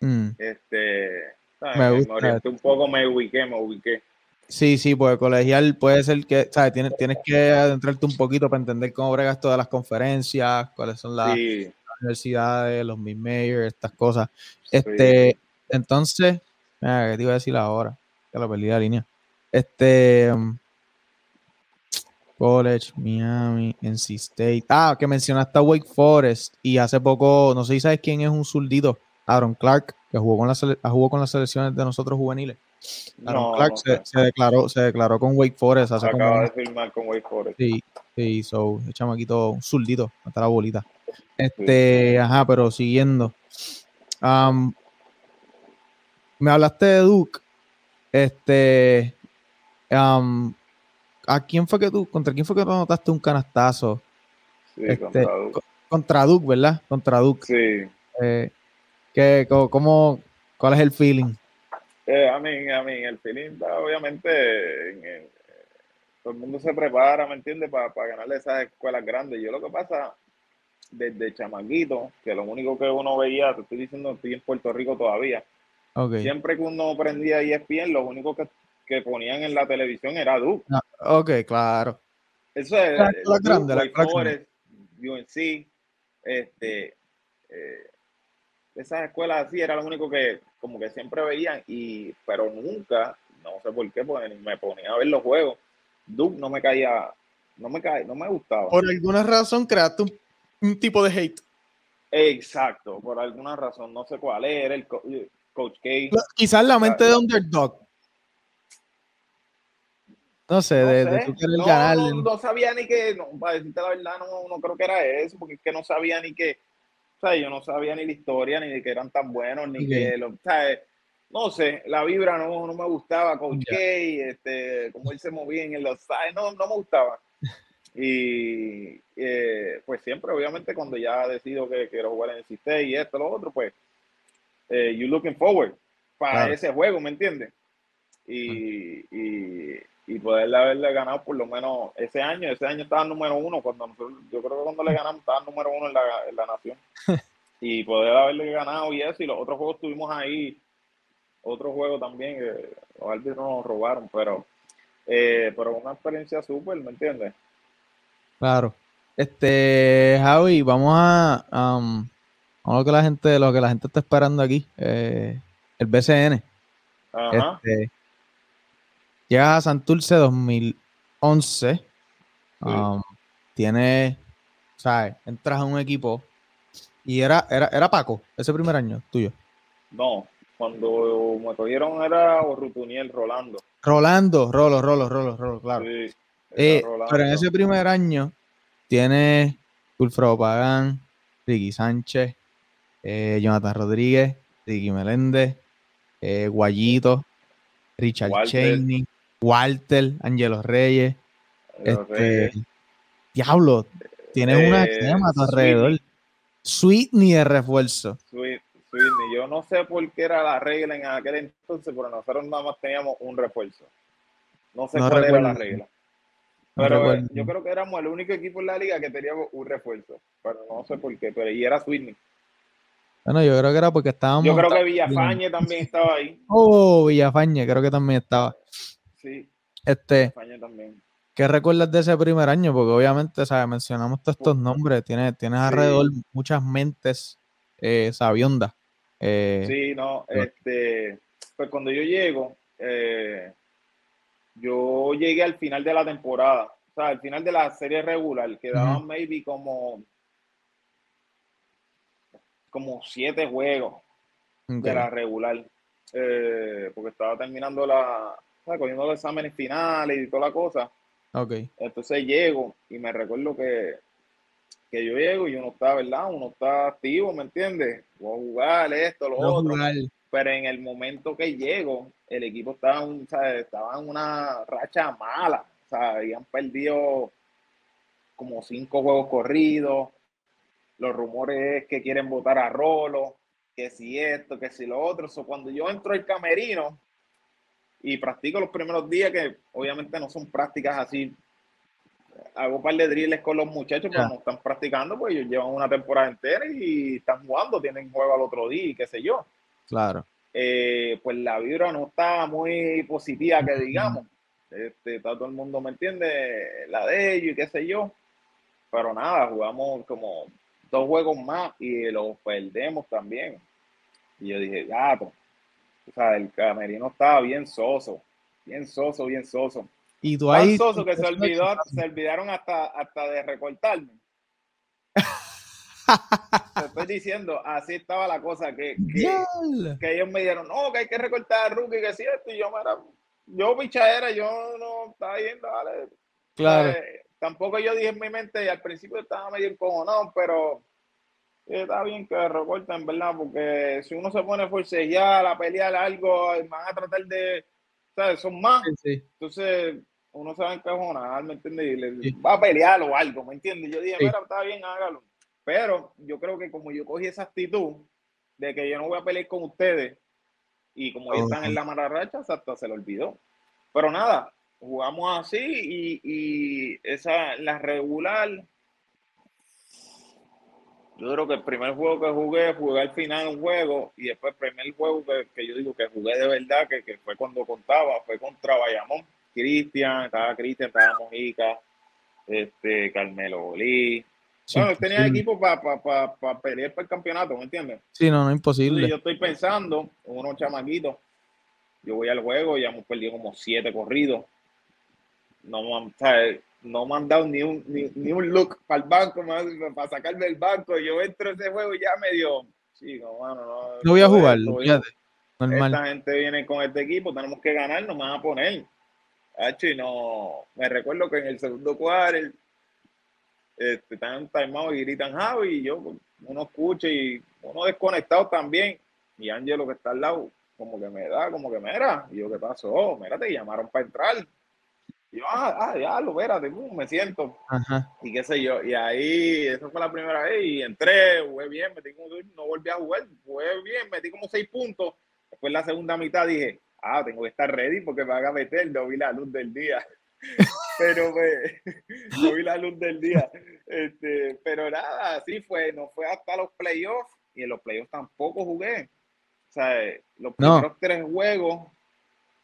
Mm. este, ¿sabes? Me me, gusta orienté un poco, me ubiqué, me ubiqué. Sí, sí, porque colegial puede ser que, ¿sabes? Tienes, tienes que adentrarte un poquito para entender cómo bregas todas las conferencias, cuáles son las, Sí. las universidades, los mid-majors, estas cosas. Este, entonces, mira, ¿qué te iba a decir ahora? Que lo perdí la línea. Este, um, College, Miami, NC State. Ah, que mencionaste a Wake Forest y hace poco, no sé si sabes quién es un zurdito, Aaron Clark, que jugó con, la sele- jugó con las selecciones de nosotros juveniles. Aaron No, Clark no se, declaró, se declaró con Wake Forest hace como Acaba un- de firmar con Wake Forest. Sí, sí, so, el chamaquito, un zurdito, hasta la bolita. Este, ajá, pero siguiendo. Am, me hablaste de Duke. Este, am, ¿a quién fue que tú, contra quién fue que tú anotaste un canastazo? Sí, Este, contra Duke. co- contra Duke, ¿verdad? Contra Duke. Sí. Eh, ¿qué- co- cómo, ¿Cuál es el feeling? Eh, a mí, a mí, el feeling obviamente, en- en- todo el mundo se prepara, ¿me entiendes? Para ganarle esas escuelas grandes. Yo lo que pasa, desde chamaquito, que lo único que uno veía, te estoy diciendo, estoy en Puerto Rico todavía, Siempre que uno prendía ESPN, lo único que, que ponían en la televisión era Duke. Ah, ok, claro. Eso es La Duke, grande, la Forest, UNC, este, eh, esas escuelas así era lo único que como que siempre veían y pero nunca, no sé por qué, pues ni me ponía a ver los juegos. Duke no me caía, no me caía, no me gustaba. Por alguna razón creaste un, un tipo de hate. Exacto, por alguna razón, no sé cuál era el coach K. Quizás la mente de underdog. No sé, de, de sé, tú querer no, ganar. no, no sabía ni que, no, para decirte la verdad, no, no creo que era eso, porque es que no sabía ni que, o sea, yo no sabía ni la historia, ni de que eran tan buenos, ni que, lo, o sea, no sé, la vibra no, no me gustaba, Coach K, este, cómo él se movía en los sides, no, no me gustaba. Y eh, pues siempre, obviamente, cuando ya decido que quiero jugar en el sistema y esto, lo otro, pues, eh, you looking forward para Claro. ese juego, ¿me entiendes? Y, y, y poderle haberle ganado por lo menos ese año, ese año estaba número uno, cuando nosotros, yo creo que cuando le ganamos estaba número uno en la, en la nación. [laughs] y poder haberle ganado y eso, y los otros juegos tuvimos ahí, otro juego también, que los árbitros nos robaron, pero, eh, pero una experiencia súper, ¿me entiendes? Claro. Este, Javi, vamos a, am, vamos a lo que la gente, lo que la gente está esperando aquí. eh, el BCN. Ajá. Este, llegas a Santurce 2011. am, tienes, ¿sabes? Entras a un equipo y era, era, era Paco, ese primer año tuyo. No, cuando me cogieron era Rutuniel Rolando. Rolando, Rolo, Rolo, Rolo, Rolo, claro. Sí, Eh, Rolando. pero en ese primer año tienes Wilfredo Pagán, Ricky Sánchez, eh, Jonathan Rodríguez, Ricky Meléndez, eh, Guayito, Richard Walter. Cheney, Walter, Angelo Reyes. Angelo este, Reyes. Diablo, tienes una Eh, crema a tu Sweetney. alrededor. Sweetney de refuerzo. Sweet- Sweetney. Yo no sé por qué era la regla en aquel entonces, pero nosotros nada más teníamos un refuerzo. No sé No cuál era la regla. Pero eh, yo creo que éramos el único equipo en la liga que teníamos un refuerzo. Pero no sé por qué, pero y era Sweetney. Bueno, yo creo que era porque estábamos. Yo creo que Villafañe también estaba ahí. Oh, Villafañe, creo que también estaba. Sí, Este, Villafañe también. ¿Qué recuerdas de ese primer año? Porque obviamente, ¿sabes? Mencionamos todos estos nombres. Tienes, tienes alrededor muchas mentes eh, sabiondas. Eh, Sí, no, pero- este, pues cuando yo llego, eh, yo llegué al final de la temporada, o sea, al final de la serie regular, quedaban maybe como, como siete juegos de la regular, eh, porque estaba terminando la, cogiendo los exámenes finales y toda la cosa. Ok. Entonces llego y me recuerdo que, que yo llego y uno está, ¿verdad? Uno está activo, ¿me entiendes? Voy a jugar esto, lo a otro. jugar. Pero en el momento que llego, el equipo estaba, un- ¿sabes? estaba en una racha mala. O sea, habían perdido como cinco juegos corridos. Los rumores es que quieren votar a Rolo, que si esto, que si lo otro. So, cuando yo entro al camerino y practico los primeros días, que obviamente no son prácticas así, hago un par de drills con los muchachos, pero Ya. no están practicando, pues ellos llevan una temporada entera y están jugando, tienen juego al otro día y qué sé yo Claro. eh, pues la vibra no está muy positiva, que digamos. Este, está todo el mundo, ¿me entiende? La de ellos y qué sé yo. Pero nada, jugamos como dos juegos más y los perdemos también. Y yo dije, gato. O sea, el camerino estaba bien soso, bien soso, bien soso. Y tú Tan ahí. soso que se, olvidó, se olvidaron hasta, hasta de recortarme. [laughs] Te estoy diciendo, así estaba la cosa, que, que, que ellos me dijeron, no, que hay que recortar a Rookie, que es cierto, y yo, mira, yo pichadera, yo no estaba yendo, dale. Claro. Eh, tampoco yo dije en mi mente, y al principio estaba medio encojonado, pero está bien que recorten, ¿verdad? Porque si uno se pone a forcejear, a pelear algo, van a tratar de, ¿sabes? Son más. Entonces, uno se va a encajonar, ¿me entiendes? Y le- va a pelear o algo, ¿me entiendes? Yo dije, Sí. mira, está bien, hágalo. Pero yo creo que como yo cogí esa actitud de que yo no voy a pelear con ustedes y como ellos están en la mala racha, hasta se le olvidó. Pero nada, jugamos así y, y esa, la regular, yo creo que el primer juego que jugué, jugué al final un juego y después el primer juego que, que yo digo que jugué de verdad, que, que fue cuando contaba, fue contra Bayamón. Cristian, estaba Cristian, estaba Mojica, este, Carmelo Bolí. Sí, bueno, tenía sí. equipo para pa, pa, pa pelear para el campeonato, ¿me entiendes? Sí, no, no es Entonces, imposible. yo estoy pensando, unos chamaquitos, yo voy al juego, ya hemos perdido como siete corridos. No, me no me han dado ni un, ni, ni un look para el banco, para sacarme del banco. Yo entro a ese juego y ya sí, no, mano, no, No voy a jugar. Normal. esta gente viene con este equipo, tenemos que ganar, nos van a poner. Hacho, y no, me recuerdo que en el segundo cuadro este, están timeout y gritan Javi, y yo, uno escucha y uno desconectado también. Y Ángelo que está al lado, como que me da, como que mira. Y yo, ¿qué pasó? Mira, te llamaron para entrar. Yo, ah, ah, ya, lo pum, me siento. Ajá. Y qué sé yo, y ahí, eso fue la primera vez, y entré, jugué bien, metí como, no volví a jugar, jugué bien, metí como seis puntos. Después la segunda mitad dije, ah, tengo que estar ready porque me van a meter, no vi la luz del día. [laughs] pero pues, [laughs] no vi la luz del día. Este, pero nada, así fue, no fue hasta los playoffs, y en los playoffs tampoco jugué. O sea, los No. primeros tres juegos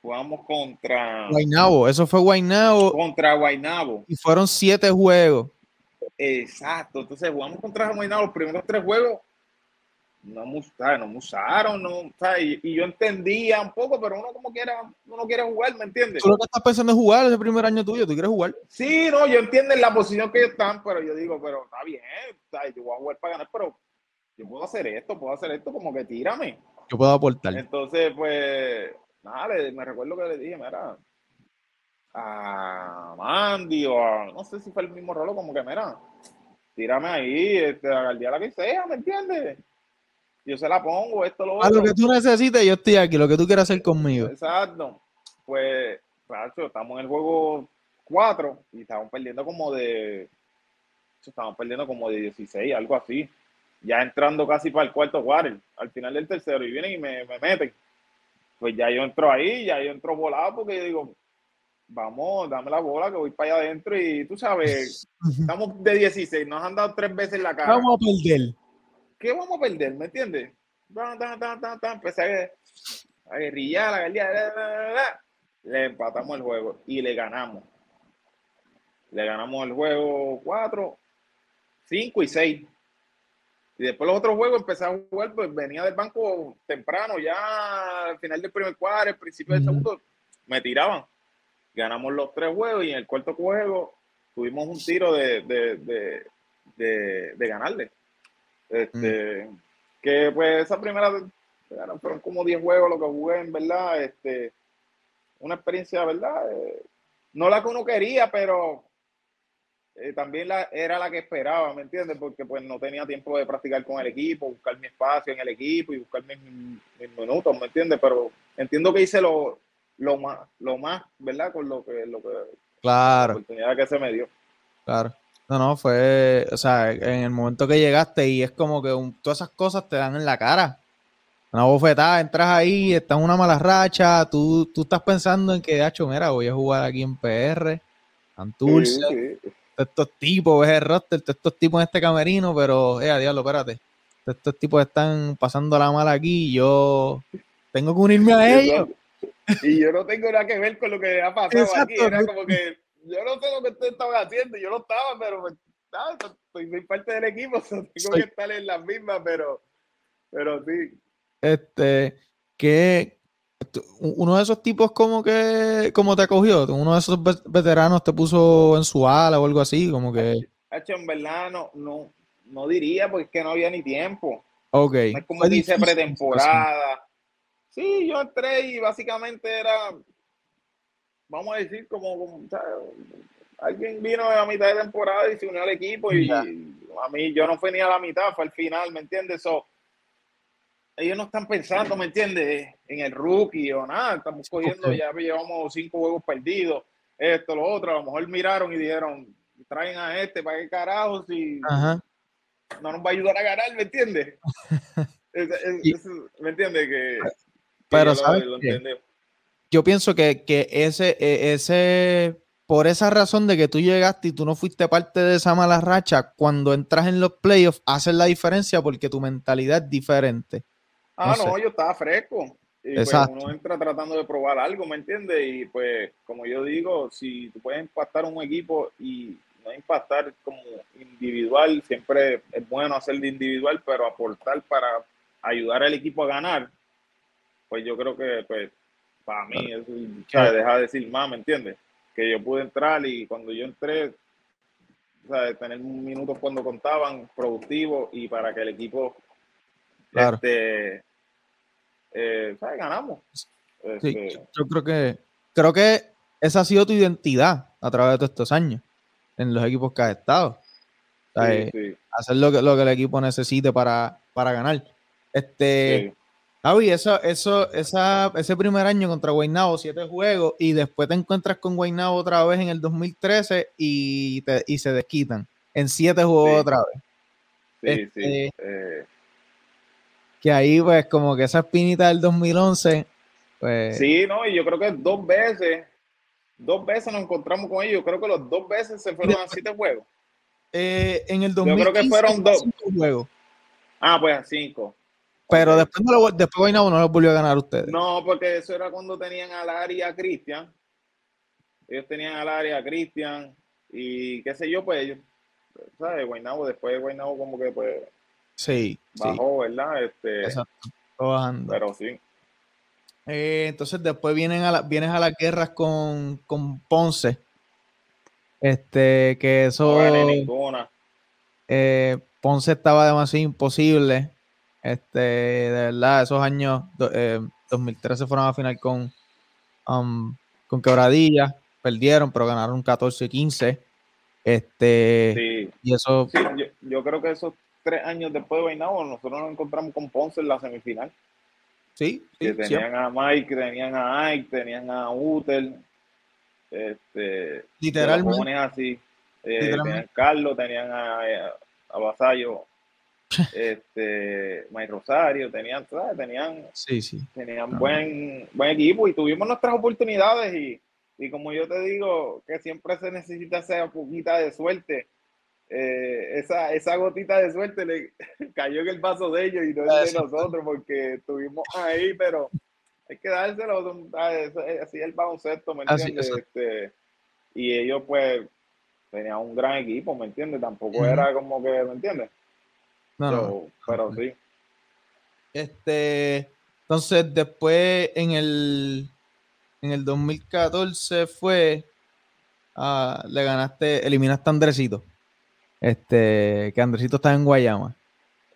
jugamos contra, Guaynabo, eso fue Guaynabo contra Guaynabo. y fueron siete juegos. Exacto, entonces jugamos contra Guaynabo los primeros tres juegos. No me, ¿sabes? no me usaron, no. Y, y yo entendía un poco, pero uno como quiera, uno quiere jugar, ¿me entiendes? Tú lo que estás pensando es jugar ese primer año tuyo, tú quieres jugar. Sí, no, yo entiendo en la posición que ellos están, pero yo digo, pero está bien, ¿sabes? yo voy a jugar para ganar, pero yo puedo hacer esto, puedo hacer esto, como que tírame. Yo puedo aportar. Entonces, pues, nada, le- me recuerdo que le dije, mira, a Mandy o a, no sé si fue el mismo rolo, como que, mira, tírame ahí, este, al día la que sea, ¿me entiendes? Yo se la pongo, esto, lo A otro. lo que tú necesites, yo estoy aquí, lo que tú quieras hacer conmigo. Exacto. Pues, Pacho, estamos en el juego 4 y estamos perdiendo como de. Estamos perdiendo como de 16, algo así. Ya entrando casi para el cuarto quarter, al final del tercero, y vienen y me, me meten. Pues ya yo entro ahí, ya yo entro volado porque yo digo, vamos, dame la bola que voy para allá adentro y tú sabes, [laughs] estamos de 16, nos han dado tres veces la cara. Vamos a perder. ¿qué vamos a perder? ¿Me entiendes? Empecé a, guerrillar, a guerrillar, la, la, la, la. Le empatamos el juego y le ganamos. Le ganamos el juego 4, 5 y 6. Y después los otros juegos empecé a jugar, pues venía del banco temprano, ya al final del primer cuadro, al principio del segundo, me tiraban. Ganamos los tres juegos y en el cuarto juego tuvimos un tiro de, de, de, de, de ganarle. Este, Que pues esa primera, fueron como 10 juegos lo que jugué, en verdad. Este, una experiencia, ¿verdad? Eh, no la que uno quería, pero eh, también la, era la que esperaba, ¿me entiendes? Porque pues no tenía tiempo de practicar con el equipo, buscar mi espacio en el equipo y buscar mis, mis minutos, ¿me entiendes? Pero entiendo que hice lo, lo más, lo más, ¿verdad? Con lo que, lo que la Claro, oportunidad que se me dio. claro. No, no, fue, o sea, en el momento que llegaste y es como que un- todas esas cosas te dan en la cara. Una bofetada, entras ahí, estás en una mala racha, tú, tú estás pensando en que, hacho, mira, voy a jugar aquí en PR, Santurce, Sí, sí. Estos tipos, ves el roster, todos estos tipos en este camerino, pero, eh, diablo, espérate. Todos Estos tipos están pasando la mala aquí y yo tengo que unirme a ellos. Y yo no tengo nada que ver con lo que ha pasado Exacto, aquí. Era como que yo no sé lo que ustedes estaban haciendo, yo no estaba, pero pues, nada, soy, soy parte del equipo, [laughs] tengo Soy- que estar en las mismas, pero, pero sí. Este, que tú- uno de esos tipos como que, como te acogió, uno de esos ve- veteranos te puso en su ala o algo así, como que, Hacho, en verdad no, no, no diría porque es que no había ni tiempo. ok. No es como Fue dice difícil, pretemporada. Sí, yo entré y básicamente era, vamos a decir, como, alguien vino a mitad de temporada y se unió al equipo y a mí yo no fui ni a la mitad, fue al final, ¿me entiendes? So, ellos no están pensando, ¿me entiendes? En el rookie o nada, estamos cogiendo, ya llevamos cinco juegos perdidos, esto, lo otro, a lo mejor miraron y dijeron, traen a este, ¿para qué carajos? Si Ajá. no nos va a ayudar a ganar, ¿me entiendes? [laughs] Es- es- Y- es- ¿Me entiendes? Que, que Pero, yo lo- ¿sabes lo. Yo pienso que, que ese, e- ese, por esa razón de que tú llegaste y tú no fuiste parte de esa mala racha, cuando entras en los playoffs, haces la diferencia porque tu mentalidad es diferente. Ah, No no, sé. yo estaba fresco. Y pues Exacto. uno entra tratando de probar algo, ¿me entiendes? Y pues, como yo digo, si tú puedes impactar un equipo y no impactar como individual, siempre es bueno hacer de individual, pero aportar para ayudar al equipo a ganar, pues yo creo que, pues, para mí, eso, ¿sabes? deja de decir más, ¿me entiendes? Que yo pude entrar y cuando yo entré, ¿sabes? tener minutos cuando contaban, productivos y para que el equipo Claro. este, eh, ¿sabes? Ganamos. Sí, Este, yo- yo creo que, creo que esa ha sido tu identidad a través de todos estos años en los equipos que has estado. O sea, Sí, eh, sí. Hacer lo que, lo que el equipo necesite para, para ganar. Este. Javi, eso, eso, esa, ese primer año contra Guaynabo, siete juegos, y después te encuentras con Guaynabo otra vez en el 2013 y, te- y se desquitan en siete juegos otra vez. sí, este, sí. eh, Que ahí, pues, como que esa espinita del 2011, pues. sí, no, y yo creo que dos veces, dos veces nos encontramos con ellos. Yo creo que los dos veces se fueron a siete juegos. eh, en el Yo creo 2015 que fueron dos. juegos. Ah, pues a cinco. Pero después, no lo, después Guaynabo no los volvió a ganar ustedes. No, porque eso era cuando tenían a Larry y a Cristian. Ellos tenían a Larry y a Cristian. Y qué sé yo, pues ellos, ¿sabes? Guaynabo, después de Guaynabo como que pues Sí, sí. bajó, ¿verdad? Este, Exacto. Bajando. pero sí. Eh, entonces después vienen a la- vienes a las guerras con, con Ponce. Este, que eso. No eh, Ponce estaba demasiado imposible. Este, de verdad, esos años, eh, 2013 fueron a final con, um, con Quebradilla, perdieron, pero ganaron 14-15. Este, Sí. y eso, Sí, yo, yo creo que esos tres años después de Guaynabo, nosotros nos encontramos con Ponce en la semifinal. sí, sí, Que tenían a Mike, tenían a Ike, tenían a Uter, este, Literalmente. así. Eh, Literalmente. tenían a Carlos, tenían a, a Vasallo, [laughs] este, Mike Rosario, tenían, ¿sabes? tenían, sí, sí. tenían No. buen, buen equipo y tuvimos nuestras oportunidades y, y como yo te digo, que siempre se necesita esa poquita de suerte. Eh, esa, esa gotita de suerte le [laughs] cayó en el vaso de ellos y no es de nosotros porque estuvimos ahí, pero hay que dárselo, ah, es- así es el baloncesto, ¿me entiendes? Este, y ellos pues tenían un gran equipo, ¿me entiendes? Tampoco era como que, ¿me entiendes? No, pero sí. Este, entonces después en el en el 2014 fue ah, le ganaste, eliminaste a Andresito. Este, que Andresito está en Guayama.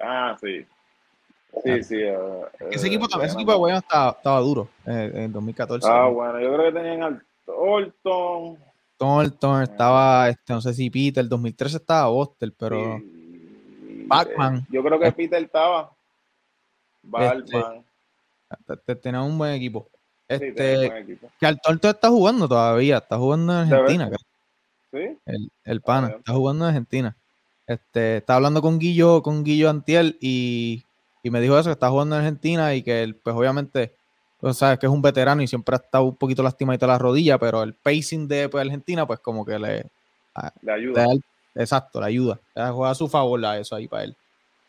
Ah, sí. Sí, Ah. sí. eh, Ese eh, equipo, también- ese equipo de Guayama estaba, estaba duro eh, en el 2014. Ah, bueno, yo creo que tenían al Orton. Thornton, estaba, este, no sé si Peter, el 2013 estaba Boster, pero y, Batman. eh, yo creo que Peter estaba. Este, Batman. te- te- tenía un buen equipo. Sí, Este, tenía buen equipo. que al Thornton está jugando todavía, está jugando en ¿De Argentina, creo. Sí. El, el pana, está jugando en Argentina. Este, está hablando con Guillo, con Guillo Antiel y, y me dijo eso, que está jugando en Argentina y que él, pues obviamente, pues, sabes que es un veterano y siempre ha estado un poquito lastimadito la rodilla, pero el pacing de pues, Argentina, pues como que le, Le ayuda. le exacto, le ayuda. Le juega a su favor eso ahí para él.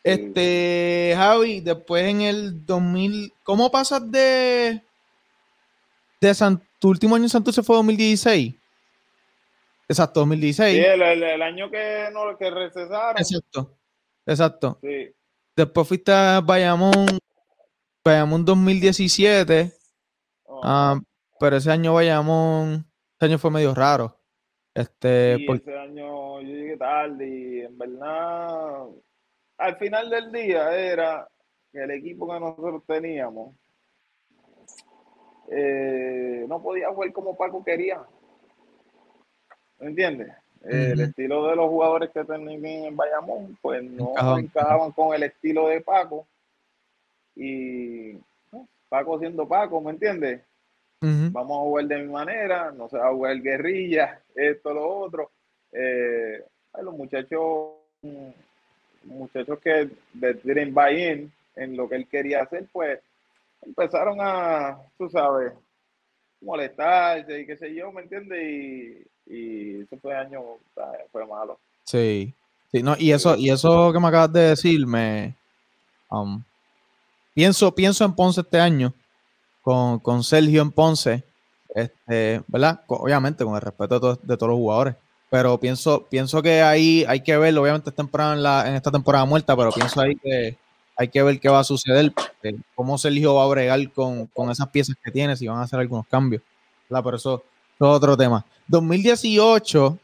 Este, Javi, después en el 2000, ¿cómo pasas de de San, tu último año en Santurce fue 2016? Exacto, 2016. Sí, el, el- el año que no que recesaron. Exacto, exacto. Ah, pero ese año Bayamón, ese año fue medio raro. Este, por- ese año yo llegué tarde y en verdad, al final del día era que el equipo que nosotros teníamos eh, no podía jugar como Paco quería. ¿Me entiendes? El estilo de los jugadores que tenían en Bayamón, pues no Encajaban. encajaban con el estilo de Paco. Y ¿no? Paco siendo Paco, ¿me entiendes? Vamos a jugar de mi manera, no se va a jugar guerrilla, [laughs] esto, lo otro. Eh, los muchachos, muchachos que didn't buy in en lo que él quería hacer, pues empezaron a, tú sabes, molestarse y qué sé yo, ¿me entiendes? Y, y ese fue año, fue malo. Sí. Sí, no, y eso, y eso que me acabas de decir, me um, pienso, pienso en Ponce este año, con, con Sergio en Ponce, este, ¿verdad? Obviamente, con el respeto de, todos- de todos los jugadores. Pero pienso, pienso que ahí hay que ver, obviamente es temprano en, la, en esta temporada muerta, pero pienso ahí que hay que ver qué va a suceder, eh, cómo Sergio va a bregar con, con esas piezas que tiene, si van a hacer algunos cambios. ¿verdad? Pero eso es otro tema. 2018,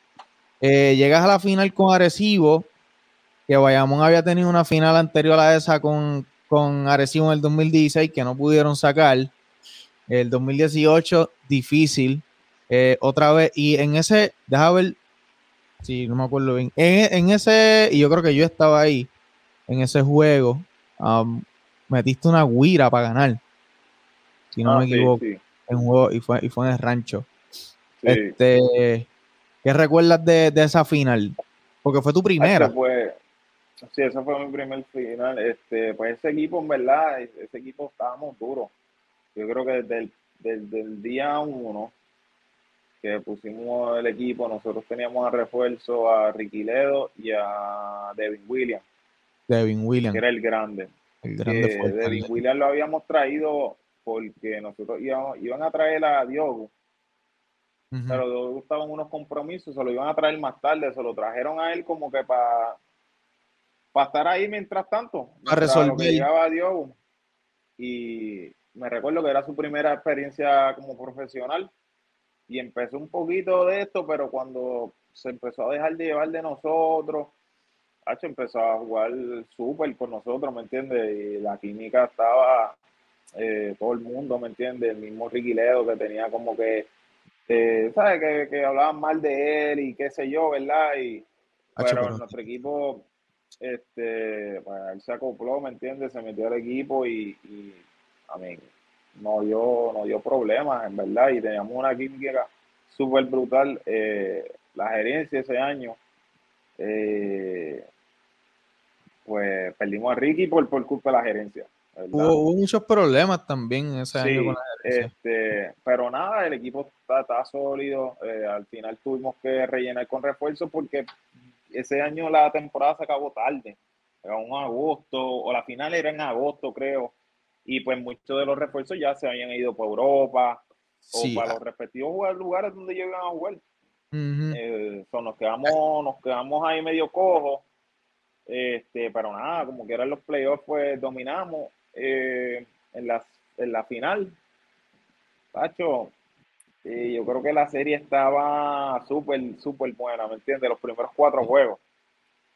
eh, llegas a la final con Arecibo, que Bayamón había tenido una final anterior a esa con, con Arecibo en el 2016 que no pudieron sacar. El 2018, difícil. eh, otra vez, y en ese, deja ver si no me acuerdo bien. En, en ese, y yo creo que yo estaba ahí, en ese juego, am, metiste una guira para ganar. Si no Ah, me sí, equivoco. sí. En un juego, y fue, y fue en el rancho. Sí. Este, ¿Qué recuerdas de, de esa final? Porque fue tu primera. Pues, sí, ese fue mi primer final. Este, pues ese equipo, en verdad, ese equipo estábamos duros. Yo creo que desde el, desde el día uno que pusimos el equipo, nosotros teníamos a refuerzo a Ricky Ledo y a Devin Williams, Devin Williams. que era el grande. El grande Que. Devin Williams lo habíamos traído porque nosotros íbamos, iban a traer a Diogo, Ujú. pero en unos compromisos, se lo iban a traer más tarde, se lo trajeron a él como que para estar ahí mientras tanto, Pa' mientras lo que resolver. llegaba Diogo. Y me recuerdo que era su primera experiencia como profesional y empezó un poquito de esto, pero cuando se empezó a dejar de llevar de nosotros, Hacho empezó a jugar súper con nosotros, ¿me entiendes? Y la química estaba, eh, todo el mundo, ¿me entiendes? El mismo Ricky Ledo que tenía como que, eh, ¿sabes? Que, que hablaban mal de él y qué sé yo, ¿verdad? Y, Hacho, pero nuestro equipo, este, pues, él se acopló, ¿me entiendes? Se metió al equipo y, y a mí, no dio, no dio problemas, en verdad, y teníamos una química súper brutal. eh, la gerencia ese año, eh, pues perdimos a Ricky por, por culpa de la gerencia. Hubo, hubo muchos problemas también ese año con la este, pero nada, el equipo está, está sólido. eh, al final tuvimos que rellenar con refuerzos porque ese año la temporada se acabó tarde. Era un agosto, o la final era en agosto, creo. Y pues muchos de los refuerzos ya se habían ido por Europa Sí, o para ah. los respectivos lugar- lugares donde iban a jugar. Ujú. Eh, so, nos quedamos, nos quedamos ahí medio cojos. Este, pero nada, como que eran los playoffs, pues dominamos eh, en, la, en la final. Pacho, yo creo que la serie estaba súper, súper buena, ¿me entiendes? Los primeros cuatro juegos.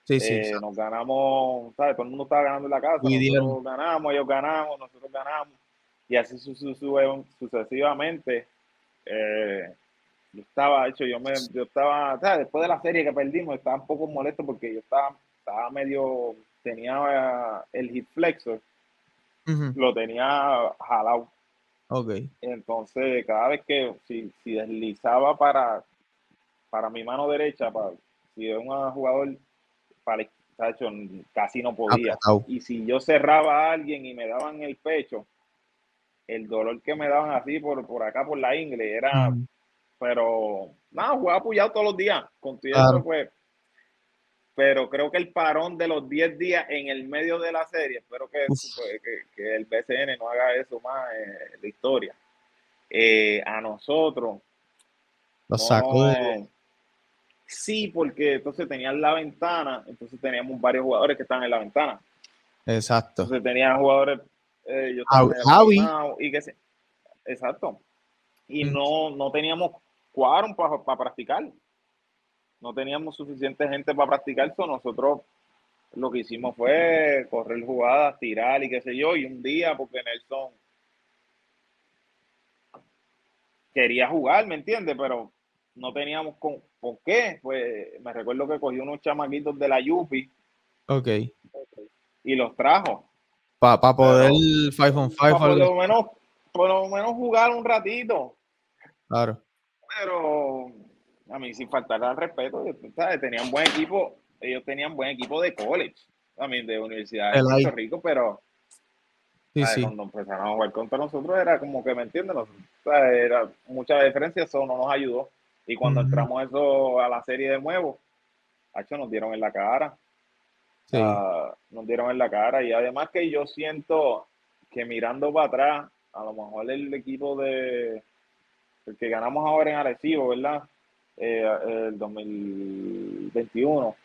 Sí, sí. Eh, nos ganamos, ¿sabes? Todo el mundo estaba ganando en la casa. Dividieron. Nosotros ganamos, ellos ganamos, nosotros ganamos. Y así su- su- su- sucesivamente. Eh, yo estaba hecho, yo me, yo estaba, ¿sabes? Después de la serie que perdimos, estaba un poco molesto porque yo estaba, estaba medio, tenía el hip flexor, Lo tenía jalado. Ok. Entonces, cada vez que si, si deslizaba para, para mi mano derecha, para, si era un jugador, para, tacho, casi no podía. Apretado. Y si yo cerraba a alguien y me daban el pecho, el dolor que me daban así por, por acá, por la ingle, era, pero nada, jugaba apoyado todos los días. Con todo Claro. eso, pues, pero creo que el parón de los 10 días en el medio de la serie, espero que, Uf. que, que el BCN no haga eso más eh, la historia. Eh, a nosotros. Lo sacó de. no- Sí, porque entonces tenían la ventana, entonces teníamos varios jugadores que estaban en la ventana. Exacto. Entonces tenían jugadores, eh, yo Javi- y que se, exacto. y Mm. no, no teníamos quórum para practicar. No teníamos suficiente gente para practicar, so nosotros lo que hicimos fue correr jugadas, tirar y qué sé yo, y un día, porque Nelson quería jugar, ¿me entiendes? Pero no teníamos con, con qué. Pues me recuerdo que cogió unos chamaquitos de la Yupi Ok. y los trajo. Para poder five on five. Para por lo menos, por lo menos jugar un ratito. Claro. Pero a mí sin faltar al respeto, ¿sabes? tenían buen equipo, ellos tenían buen equipo de college, también de universidad de El Puerto. Rico, pero Sí, ¿sabes? sí. cuando empezaron a jugar contra nosotros era como que, ¿me ¿sabes? Era mucha diferencia, eso no nos ayudó. Y cuando entramos eso a la serie de nuevo, hecho, nos dieron en la cara. Sí. Nos dieron en la cara. Y además que yo siento que mirando para atrás, a lo mejor el equipo de el que ganamos ahora en Arecibo, ¿verdad? Eh, el 2021,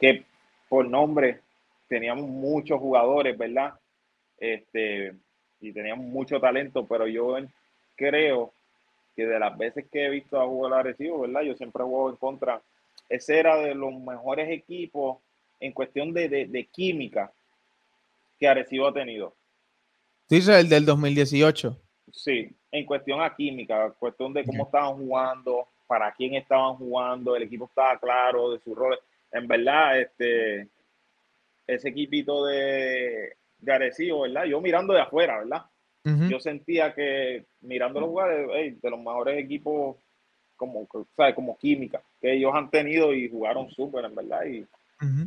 que por nombre teníamos muchos jugadores, ¿verdad? Este, y teníamos mucho talento, pero yo en- creo que de las veces que he visto a jugar Arecibo, ¿verdad? Yo siempre jugado en contra. Ese era de los mejores equipos en cuestión de, de, de química que Arecibo ha tenido. Dice el del 2018. Sí, en cuestión a química, cuestión de cómo estaban jugando, para quién estaban jugando, el equipo estaba claro de sus roles. En verdad, este, ese equipito de, de Arecibo, ¿verdad? Yo mirando de afuera, ¿verdad? Yo sentía que mirando los jugadores, de los mejores equipos como, ¿sabes? como química que ellos han tenido y jugaron súper, en verdad. Y.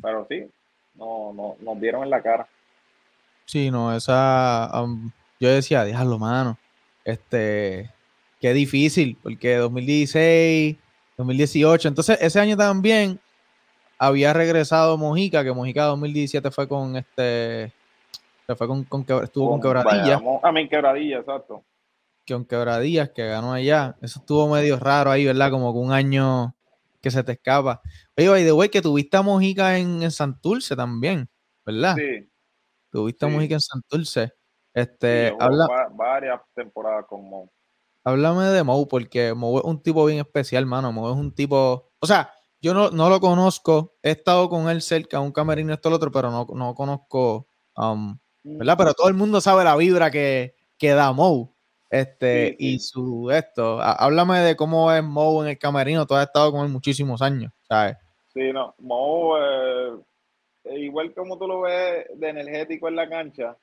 Pero sí, no, no, nos dieron en la cara. Sí, no, esa. am, yo decía, déjalo, mano. Este. Qué difícil, porque 2016, 2018. Entonces, ese año también había regresado Mojica, que Mojica 2017 fue con este. Fue con, con quebra- estuvo con, Quebradilla. Bayamón- A mí, quebradilla, exacto. que con Quebradillas, que ganó allá. Eso estuvo medio raro ahí, ¿verdad? Como que un año que se te escapa. Oye, by the way, que tuviste a Mojica en, en Santurce también, ¿verdad? Sí, Tuviste a. Mojica en Santurce. Este, habla, va- varias temporadas con Mo. Háblame de Mou, porque Mou es un tipo bien especial, mano. Mou es un tipo. O sea, yo no, no lo conozco. He estado con él cerca, un camerino, esto, lo otro, pero no, no conozco. um, ¿Verdad? Pero todo el mundo sabe la vibra que, que da Mou. Este, Sí, y su esto. Há- Háblame de cómo es Mou en el camerino. Tú has estado con él muchísimos años, ¿sabes? Sí, no, Mo, eh, eh, igual como tú lo ves de energético en la cancha,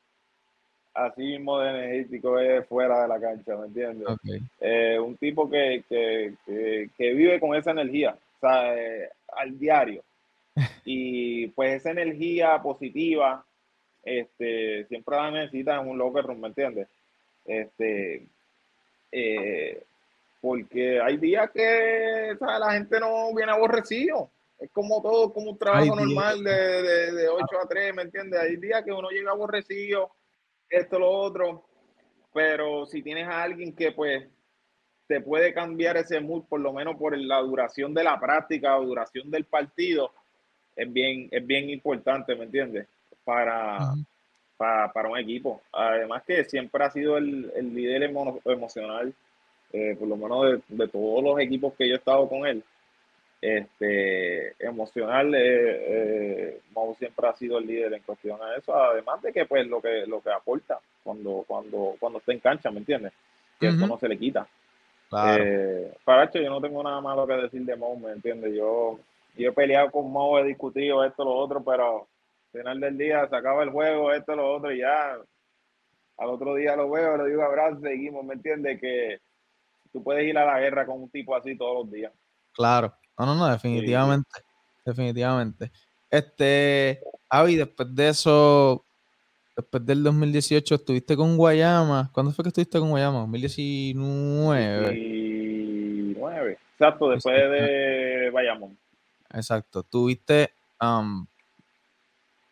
así mismo de energético es fuera de la cancha, ¿me entiendes? Eh, un tipo que, que, que, que vive con esa energía, o sea, eh, al diario. [laughs] Y pues esa energía positiva, este, siempre la necesitas en un locker room, ¿me entiendes? Este, eh, porque hay días que ¿sabes? la gente no viene aborrecido. Es como todo, como un trabajo normal de, de, de 8 a 3, ¿me entiendes? Hay días que uno llega aborrecido, esto, lo otro, pero si tienes a alguien que pues te puede cambiar ese mood, por lo menos por la duración de la práctica o duración del partido, es bien, es bien importante, ¿me entiendes? Para, para, para un equipo. Además que siempre ha sido el, el líder emo- emocional, eh, por lo menos de, de todos los equipos que yo he estado con él. Este, emocional, eh, eh, Mau siempre ha sido el líder en cuestión a eso, además de que pues lo que, lo que aporta cuando, cuando, cuando está en cancha, ¿me entiendes? Que eso Ujú. no se le quita. Claro. Eh, para hecho, yo no tengo nada malo que decir de Mo, ¿me entiendes? Yo, yo he peleado con Mo, he discutido esto, lo otro, pero al final del día se acaba el juego, esto, lo otro, y ya al otro día lo veo, le digo abrazo, seguimos, ¿me entiendes? Que tú puedes ir a la guerra con un tipo así todos los días. Claro. No, no, no, definitivamente. Definitivamente. Este, Avi, después de eso, después del 2018, estuviste con Guayama. ¿Cuándo fue que estuviste con Guayama? 2019. 19, exacto, después de Bayamón. Exacto. Tuviste, am,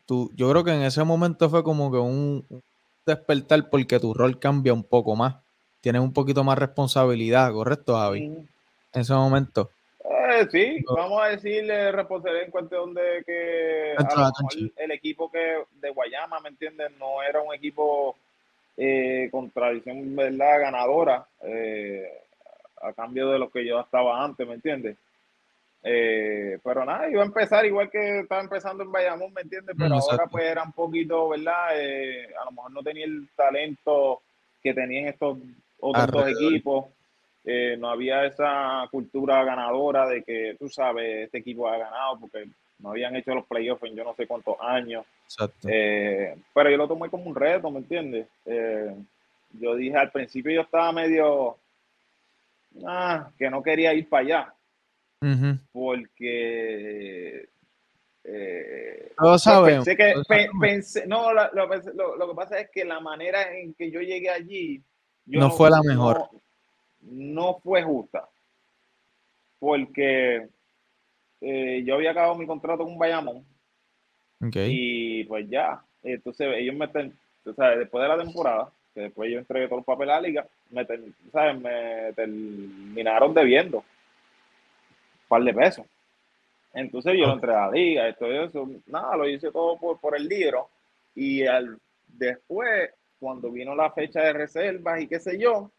tú, yo creo que en ese momento fue como que un un despertar porque tu rol cambia un poco más. Tienes un poquito más responsabilidad, ¿correcto, Javi? En ese momento. Eh, sí, vamos a decirle responsabilidad en cuestión de que a lo mejor el equipo que de Guayama, ¿me entiendes? No era un equipo eh, con tradición, ¿verdad? Ganadora. Eh, a cambio de lo que yo estaba antes, ¿me entiendes? Eh, pero nada, iba a empezar igual que estaba empezando en Bayamón, ¿me entiendes? Pero Mm, ahora pues era un poquito, ¿verdad? Eh, a lo mejor no tenía el talento que tenían estos otros dos equipos. Eh, no había esa cultura ganadora de que, tú sabes, este equipo ha ganado porque no habían hecho los playoffs en yo no sé cuántos años. Exacto. Eh, pero yo lo tomé como un reto, ¿me entiendes? Eh, yo dije al principio yo estaba medio, ah, que no quería ir para allá porque eh, Todos pues sabemos, pensé que sabemos. pensé, no lo, lo- lo que pasa es que la manera en que yo llegué allí yo No fue la mejor. no, no fue justa porque eh, yo había acabado mi contrato con Bayamón Ok. y pues ya entonces ellos me o sea, después de la temporada que después yo entregué todo el papel a la liga me, ¿sabes? me terminaron debiendo un par de pesos entonces yo lo entré a la liga, esto eso, nada, lo hice todo por, por el libro. Y al, después, cuando vino la fecha de reservas y qué sé yo,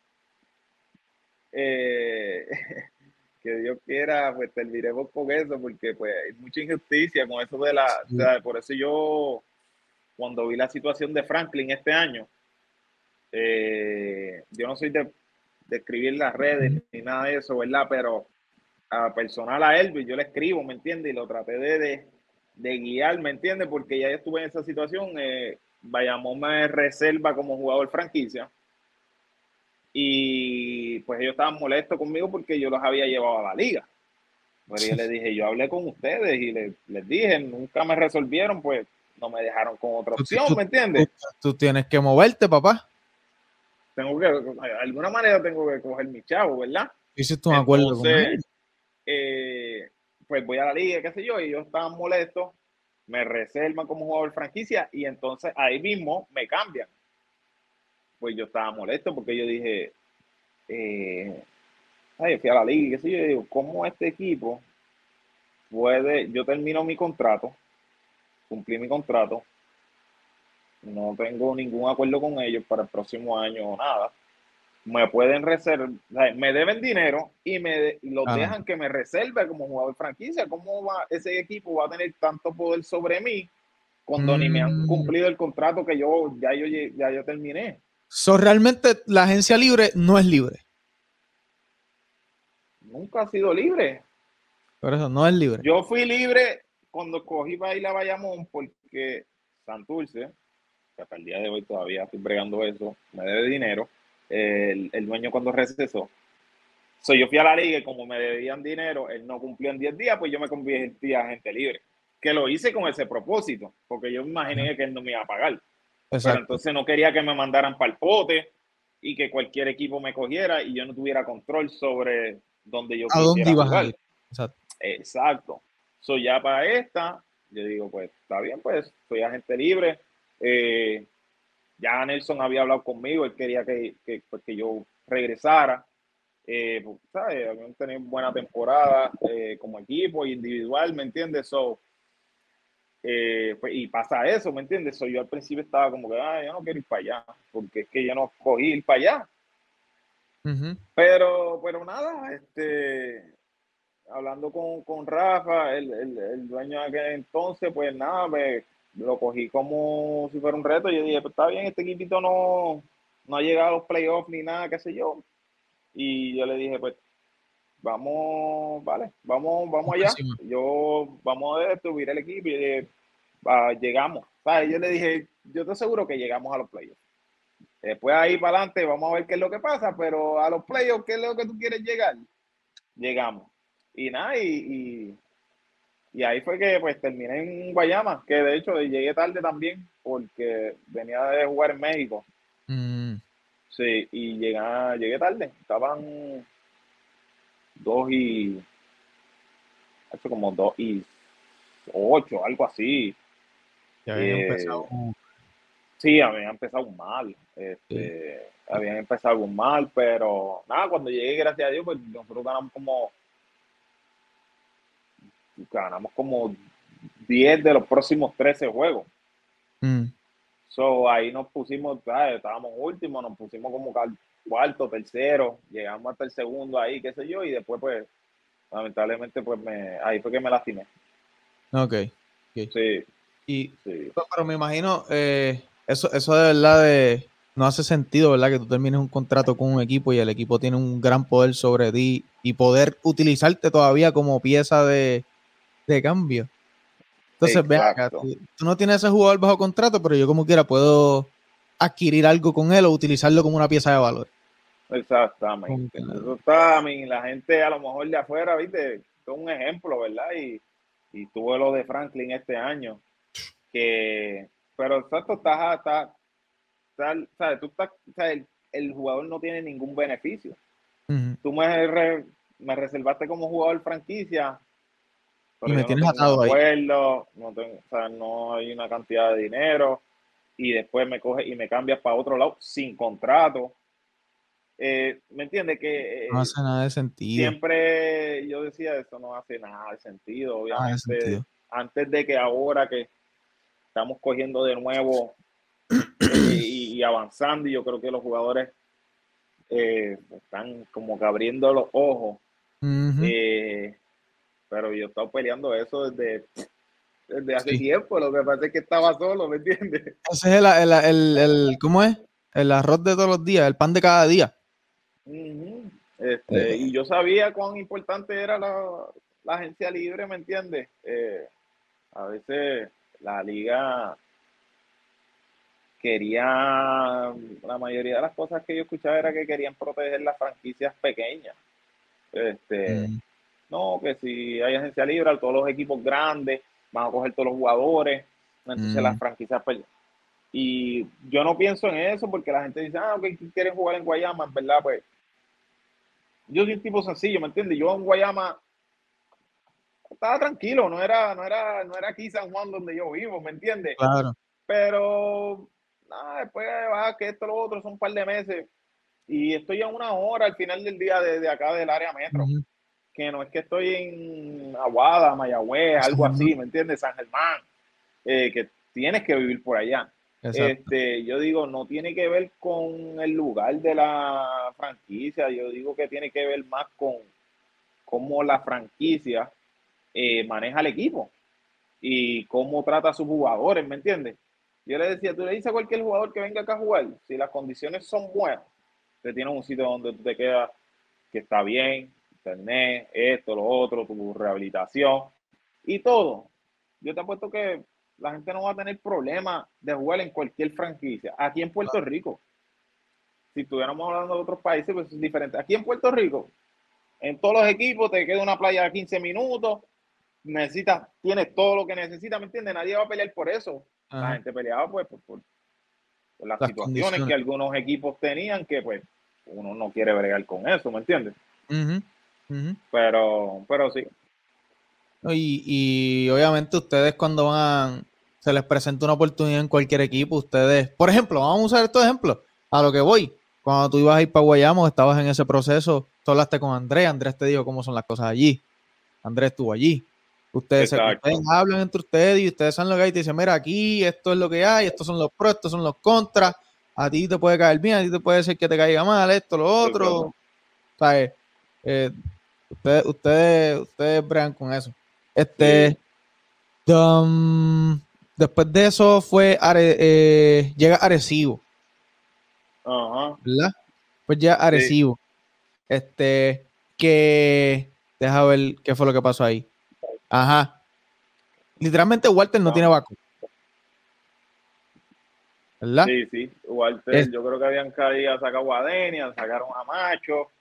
eh, [laughs] que Dios quiera, pues terminemos con eso, porque pues hay mucha injusticia con eso de la, o sea, por eso yo, cuando vi la situación de Franklin este año, eh, yo no soy de, de escribir las redes ni nada de eso, ¿verdad? Pero a personal a Elvis, yo le escribo, ¿me entiendes? Y lo traté de, de, de guiar, ¿me entiendes? Porque ya estuve en esa situación. Eh, Bayamón me reserva como jugador franquicia. Y pues ellos estaban molestos conmigo porque yo los había llevado a la liga. Pero yo les [laughs] dije, yo hablé con ustedes y les, les dije, nunca me resolvieron, pues no me dejaron con otra opción, tú- ¿me entiendes? Tú, tú tienes que moverte, papá. Tengo que, de alguna manera tengo que coger mi chavo, ¿verdad? Hiciste un acuerdo con él. eh, pues voy a la liga, qué sé yo, y ellos estaban molestos, me reservan como jugador franquicia y entonces ahí mismo me cambian. Pues yo estaba molesto porque yo dije, eh, ay, fui a la liga, y qué sé yo, digo, ¿cómo este equipo puede, yo termino mi contrato, cumplí mi contrato, no tengo ningún acuerdo con ellos para el próximo año o nada me pueden reservar, me deben dinero y me los Ah. dejan que me reserve como jugador franquicia. ¿Cómo va ese equipo va a tener tanto poder sobre mí cuando ni me han Mm. cumplido el contrato que yo ya yo ya yo terminé? So, realmente la agencia libre no es libre. Nunca ha sido libre. Por eso no es libre. Yo fui libre cuando cogí para ir a Bayamón porque Santurce, que hasta el día de hoy todavía estoy bregando eso, me debe dinero. El, el dueño cuando recesó. So, yo fui a la liga y como me debían dinero, él no cumplió en 10 días, pues yo me convertí a agente libre. Que lo hice con ese propósito, porque yo me imaginé que él no me iba a pagar. Pero Exacto. entonces no quería que me mandaran para el pote y que cualquier equipo me cogiera y yo no tuviera control sobre dónde yo ¿A dónde ibas a jugar. ir? Exacto. Exacto. So, ya para esta, yo digo, pues está bien, pues soy agente libre. Eh, ya Nelson había hablado conmigo, él quería que, que, pues, que yo regresara. Eh, pues, ¿sabes? Habían tenido buena temporada eh, como equipo y individual, ¿me entiendes? So, eh, pues, y pasa eso, ¿me entiendes? So, yo al principio estaba como que, ah, yo no quiero ir para allá, porque es que yo no cogí ir para allá. Ujú. Pero, pero nada, este, hablando con, con Rafa, el, el, el dueño de aquel entonces, pues nada, me, lo cogí como si fuera un reto. Yo dije, pues está bien, este equipito no, no ha llegado a los playoffs ni nada, qué sé yo. Y yo le dije, pues, vamos, vale, vamos, vamos allá. Yo, vamos a subir el equipo y dije, "Va, llegamos. ¿Sabes? Yo le dije, yo te aseguro que llegamos a los playoffs. Después ahí para adelante vamos a ver qué es lo que pasa, pero a los playoffs, ¿qué es lo que tú quieres llegar? Llegamos. Y nada, y, y, y ahí fue que pues terminé en Guayama, que de hecho llegué tarde también, porque venía de jugar en México. Mm, Sí, y llegué, llegué tarde. Estaban dos y. Hace como dos y ocho, algo así. Ya habían Eh, empezado. Sí, habían empezado mal. Este, Habían empezado mal, pero nada, cuando llegué, gracias a Dios, pues nosotros ganamos como. Ganamos como 10 de los próximos 13 juegos. Mm, So, ahí nos pusimos, ¿sabes? estábamos últimos, nos pusimos como cuarto, tercero, llegamos hasta el segundo ahí, qué sé yo, y después pues lamentablemente pues me, ahí fue que me lastimé. Ok. Sí. Y, sí. pero, me imagino, eh, eso, eso de verdad de, no hace sentido, ¿verdad? Que tú termines un contrato con un equipo y el equipo tiene un gran poder sobre ti y poder utilizarte todavía como pieza de, de cambio. Entonces, ve acá, Exacto. tú, tú no tienes ese jugador bajo contrato, pero yo como quiera puedo adquirir algo con él o utilizarlo como una pieza de valor. Exactamente. Eso está, mí, la gente a lo mejor de afuera, viste, es un ejemplo, ¿verdad? Y, y tuve lo de Franklin este año, que, pero exacto, estás, está, ¿sabes? Tú estás, el, el jugador no tiene ningún beneficio. Tú me, re- me reservaste como jugador franquicia. Y me tienes tengo atado un ahí. acuerdo, no, tengo, o sea, no hay una cantidad de dinero y después me coge y me cambias para otro lado sin contrato. Eh, ¿Me entiendes? Que eh, No hace nada de sentido. siempre yo decía eso no hace nada de sentido, de obviamente. sentido. Antes de que ahora que estamos cogiendo de nuevo eh, y, y avanzando, y yo creo que los jugadores eh, están como que abriendo los ojos. Eh, pero yo he estado peleando eso desde, desde hace Sí. tiempo. Lo que pasa es que estaba solo, ¿me entiendes? Ese es el, el, el, el- ¿cómo es? El arroz de todos los días, el pan de cada día. Ujú. Este, Eh. y yo sabía cuán importante era la, la agencia libre, ¿me entiendes? Eh, a veces la liga quería, la mayoría de las cosas que yo escuchaba era que querían proteger las franquicias pequeñas. Este, Mm. no, que si hay agencia libre, todos los equipos grandes van a coger todos los jugadores, entonces Mm. las franquicias pues, y yo no pienso en eso porque la gente dice, ah, ok, quieren jugar en Guayama, en verdad, pues. Yo soy un tipo sencillo, ¿me entiendes? Yo en Guayama estaba tranquilo, no era, no era, no era aquí San Juan donde yo vivo, ¿me entiendes? Claro. Pero nada, después va que esto, lo otro, son un par de meses. Y estoy a una hora al final del día de, de acá del área metro. Ujú. Que no es que estoy en Aguada, Mayagüez, algo así, ¿me entiendes? San Germán. eh, que tienes que vivir por allá. Exacto. Este, yo digo, no tiene que ver con el lugar de la franquicia, yo digo que tiene que ver más con cómo la franquicia eh, maneja el equipo y cómo trata a sus jugadores, ¿me entiendes? Yo le decía, tú le dices a cualquier jugador que venga acá a jugar, si las condiciones son buenas, te tienes un sitio donde tú te quedas que está bien, internet, esto, lo otro, tu rehabilitación y todo. Yo te apuesto que la gente no va a tener problema de jugar en cualquier franquicia. Aquí en Puerto Rico, si estuviéramos hablando de otros países, pues es diferente. Aquí en Puerto Rico, en todos los equipos te queda una playa de 15 minutos, necesitas, tienes todo lo que necesitas, ¿me entiendes? Nadie va a pelear por eso. La gente peleaba pues por, por- por las, Las situaciones que algunos equipos tenían que pues uno no quiere bregar con eso, ¿me entiendes? Pero, pero sí. Y, y obviamente ustedes cuando van, se les presenta una oportunidad en cualquier equipo, ustedes, por ejemplo, vamos a usar estos ejemplos, a lo que voy, cuando tú ibas a ir para Guayamo, estabas en ese proceso, tú hablaste con Andrés, Andrés te dijo cómo son las cosas allí, Andrés estuvo allí, ustedes, se, ustedes hablan entre ustedes y ustedes saben lo que hay, y te dicen, mira, aquí esto es lo que hay, estos son los pros, estos son los contras, a ti te puede caer bien, a ti te puede ser que te caiga mal, esto, lo otro, ¿sabes? Eh, ustedes, ustedes, ustedes bregan con eso. Este, um, después de eso fue Are- eh, llega Arecibo, Ajá. ¿verdad? Pues ya Arecibo. Este, que deja ver qué fue lo que pasó ahí. Ajá. Literalmente Walter no tiene vacu. ¿Verdad? Sí, sí. Walter, Es- yo creo que habían caído, sacado a Denian, sacaron a Macho.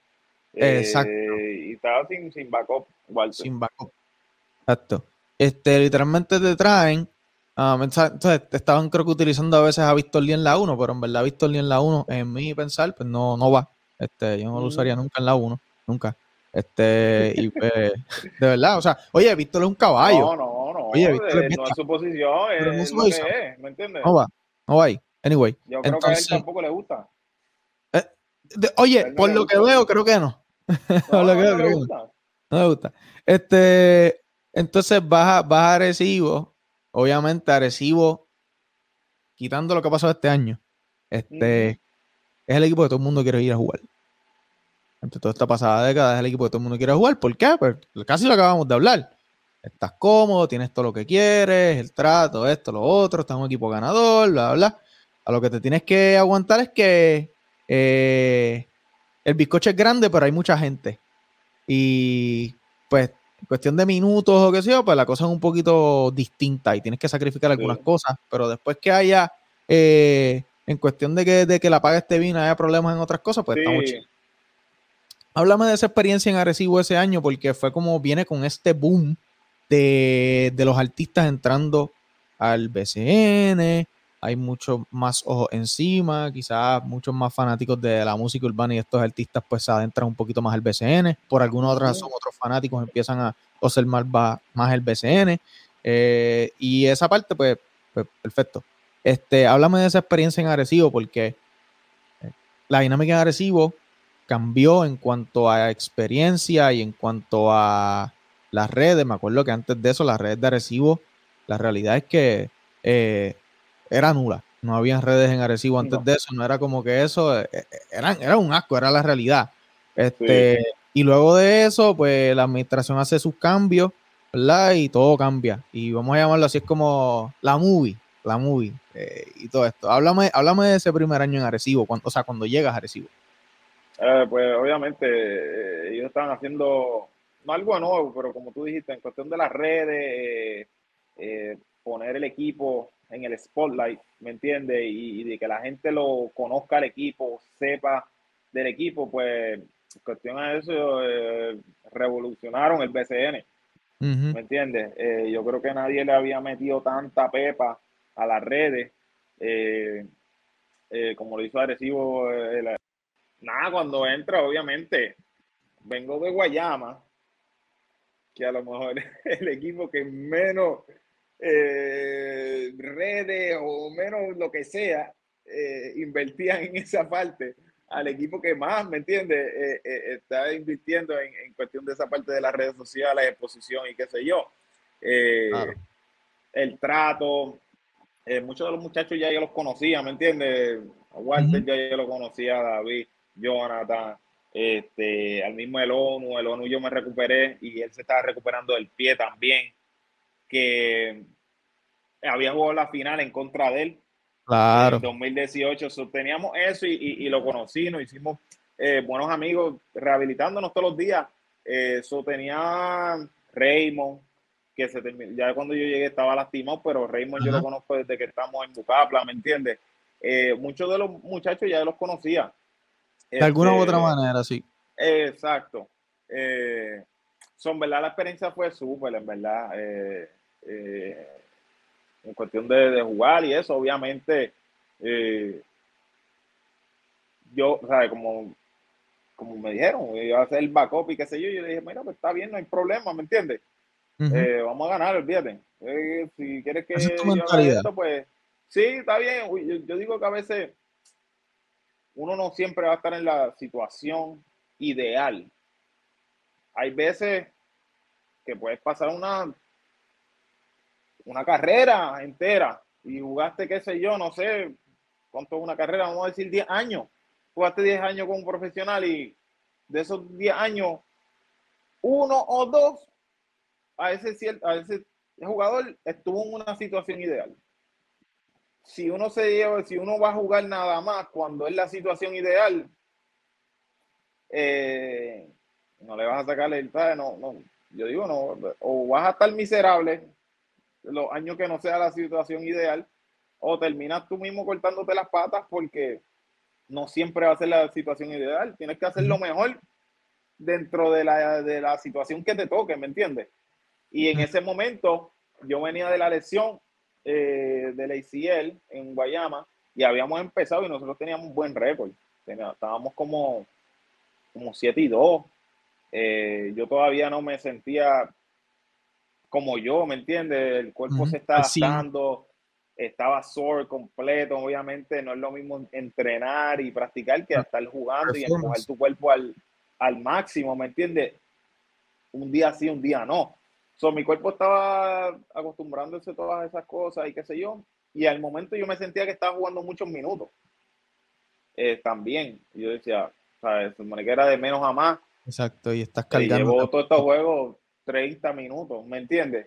Exacto. eh, y estaba sin, sin backup, Walter. Sin backup. Exacto. Este, literalmente te traen. mensa- entonces, te estaban creo que utilizando a veces a Víctor Lee en la 1, pero en verdad Víctor Lee en la 1, en mi pensar, pues no, no va. Este, yo no lo Mm. usaría nunca en la 1, nunca. Este, y [laughs] pues, de verdad, o sea, oye, Víctor es un caballo. No, no, no. Oye, Víctor eh, es no es su posición, Pero no es es es, ¿me entiendes? No va, no va ahí. Anyway, Yo creo que a él entonces, tampoco le gusta. De- oye, no por lo que veo, creo que no. [laughs] Por No, lo que no, veo, no creo le que no. gusta. No me gusta. Este, entonces vas a, vas a Arecibo, obviamente Arecibo, quitando lo que pasó este año, este, es el equipo que todo el mundo quiere ir a jugar. Entre toda esta pasada década es el equipo que todo el mundo quiere jugar. ¿Por qué? Pues casi lo acabamos de hablar. Estás cómodo, tienes todo lo que quieres, el trato, esto, lo otro, estás en un equipo ganador, bla, bla. A lo que te tienes que aguantar es que eh, el bizcocho es grande, pero hay mucha gente. Y pues, en cuestión de minutos o qué sé yo, pues la cosa es un poquito distinta y tienes que sacrificar algunas cosas. Pero después que haya, eh, en cuestión de que, de que la paga esté bien, haya problemas en otras cosas, pues estamos Sí. chill. Háblame de esa experiencia en Arecibo ese año, porque fue como viene con este boom de, de los artistas entrando al BCN. Hay muchos más ojos encima, quizás muchos más fanáticos de la música urbana y estos artistas pues se adentran un poquito más al BCN. Por alguna otra razón, otros fanáticos empiezan a observar más, más el BCN. Eh, y esa parte, pues, pues, perfecto. Este, háblame de esa experiencia en Arecibo, porque eh, la dinámica en Arecibo cambió en cuanto a experiencia y en cuanto a las redes. Me acuerdo que antes de eso, las redes de Arecibo, la realidad es que eh, era nula. No había redes en Arecibo antes de eso, no era como que eso, eh, eh, era, era un asco, era la realidad. Este, Y luego de eso, pues la administración hace sus cambios, ¿verdad? Y todo cambia. Y vamos a llamarlo así, es como la movie, la movie eh, y todo esto. Háblame, háblame de ese primer año en Arecibo, cuando, o sea, cuando llegas a Arecibo. Eh, pues obviamente eh, ellos estaban haciendo no algo nuevo, pero como tú dijiste, en cuestión de las redes, eh, poner el equipo en el spotlight, ¿me entiendes? Y, y de que la gente lo conozca al equipo, sepa del equipo, pues cuestión de eso, eh, revolucionaron el BCN. ¿Me entiendes? Eh, yo creo que nadie le había metido tanta pepa a las redes eh, eh, como lo hizo la- nada, cuando entra, obviamente, vengo de Guayama, que a lo mejor [laughs] es el equipo que menos eh, redes o menos lo que sea eh, invertían en esa parte al equipo que más, ¿me entiendes? Eh, eh, está invirtiendo en, en cuestión de esa parte de las redes sociales, exposición y qué sé yo. Eh, El trato, muchos de los muchachos ya yo los conocía, ¿me entiendes? A Walter ya yo lo conocía, a David, Jonathan, este, al mismo el ONU, el ONU yo me recuperé y él se estaba recuperando del pie también, que había jugado la final en contra de él Claro. en 2018. So, teníamos eso y, y- y lo conocí, nos hicimos eh, buenos amigos rehabilitándonos todos los días. Eh, so, tenía Raymond, que se terminó, ya cuando yo llegué estaba lastimado, pero Raymond yo lo conozco desde que estamos en Bucapla, ¿me entiendes? Eh, muchos de los muchachos ya los conocía. De alguna u Este, otra manera, sí. Exacto. Eh, son verdad, la experiencia fue súper, en verdad. Eh, en cuestión de, de jugar y eso, obviamente, eh, yo, ¿sabes? Como, como me dijeron, iba a hacer el backup y qué sé yo, yo le dije, mira, pues está bien, no hay problema, ¿me entiendes? Eh, vamos a ganar, olvídate. Eh, si quieres que es yo haga esto, pues sí, está bien. Yo digo que a veces uno no siempre va a estar en la situación ideal. Hay veces que puedes pasar una, una carrera entera y jugaste, qué sé yo, no sé cuánto es una carrera, vamos a decir 10 años. Jugaste 10 años como profesional y de esos 10 años, uno o dos a ese, a ese jugador estuvo en una situación ideal. Si uno se lleva, si uno va a jugar nada más cuando es la situación ideal, eh, no le vas a sacar el no, no, yo digo no, o vas a estar miserable los años que no sea la situación ideal, o terminas tú mismo cortándote las patas porque no siempre va a ser la situación ideal. Tienes que hacer lo mejor dentro de la, de la situación que te toque, ¿me entiendes? Y en ese momento yo venía de la lesión eh, del ACL en Guayama y habíamos empezado y nosotros teníamos un buen récord. Estábamos como, como 7 y 2. Eh, yo todavía no me sentía como yo, ¿me entiendes? El cuerpo Ujú, se está adaptando, estaba sore completo, obviamente no es lo mismo entrenar y practicar que estar jugando y empujar tu cuerpo al, al máximo, ¿me entiendes? Un día sí, un día no. So, mi cuerpo estaba acostumbrándose a todas esas cosas y qué sé yo, y al momento yo me sentía que estaba jugando muchos minutos. eh, también. Y yo decía, ¿sabes? Se supone que era de menos a más. Exacto, y estás Y cargando. llevo todos estos juegos 30 minutos, ¿me entiendes?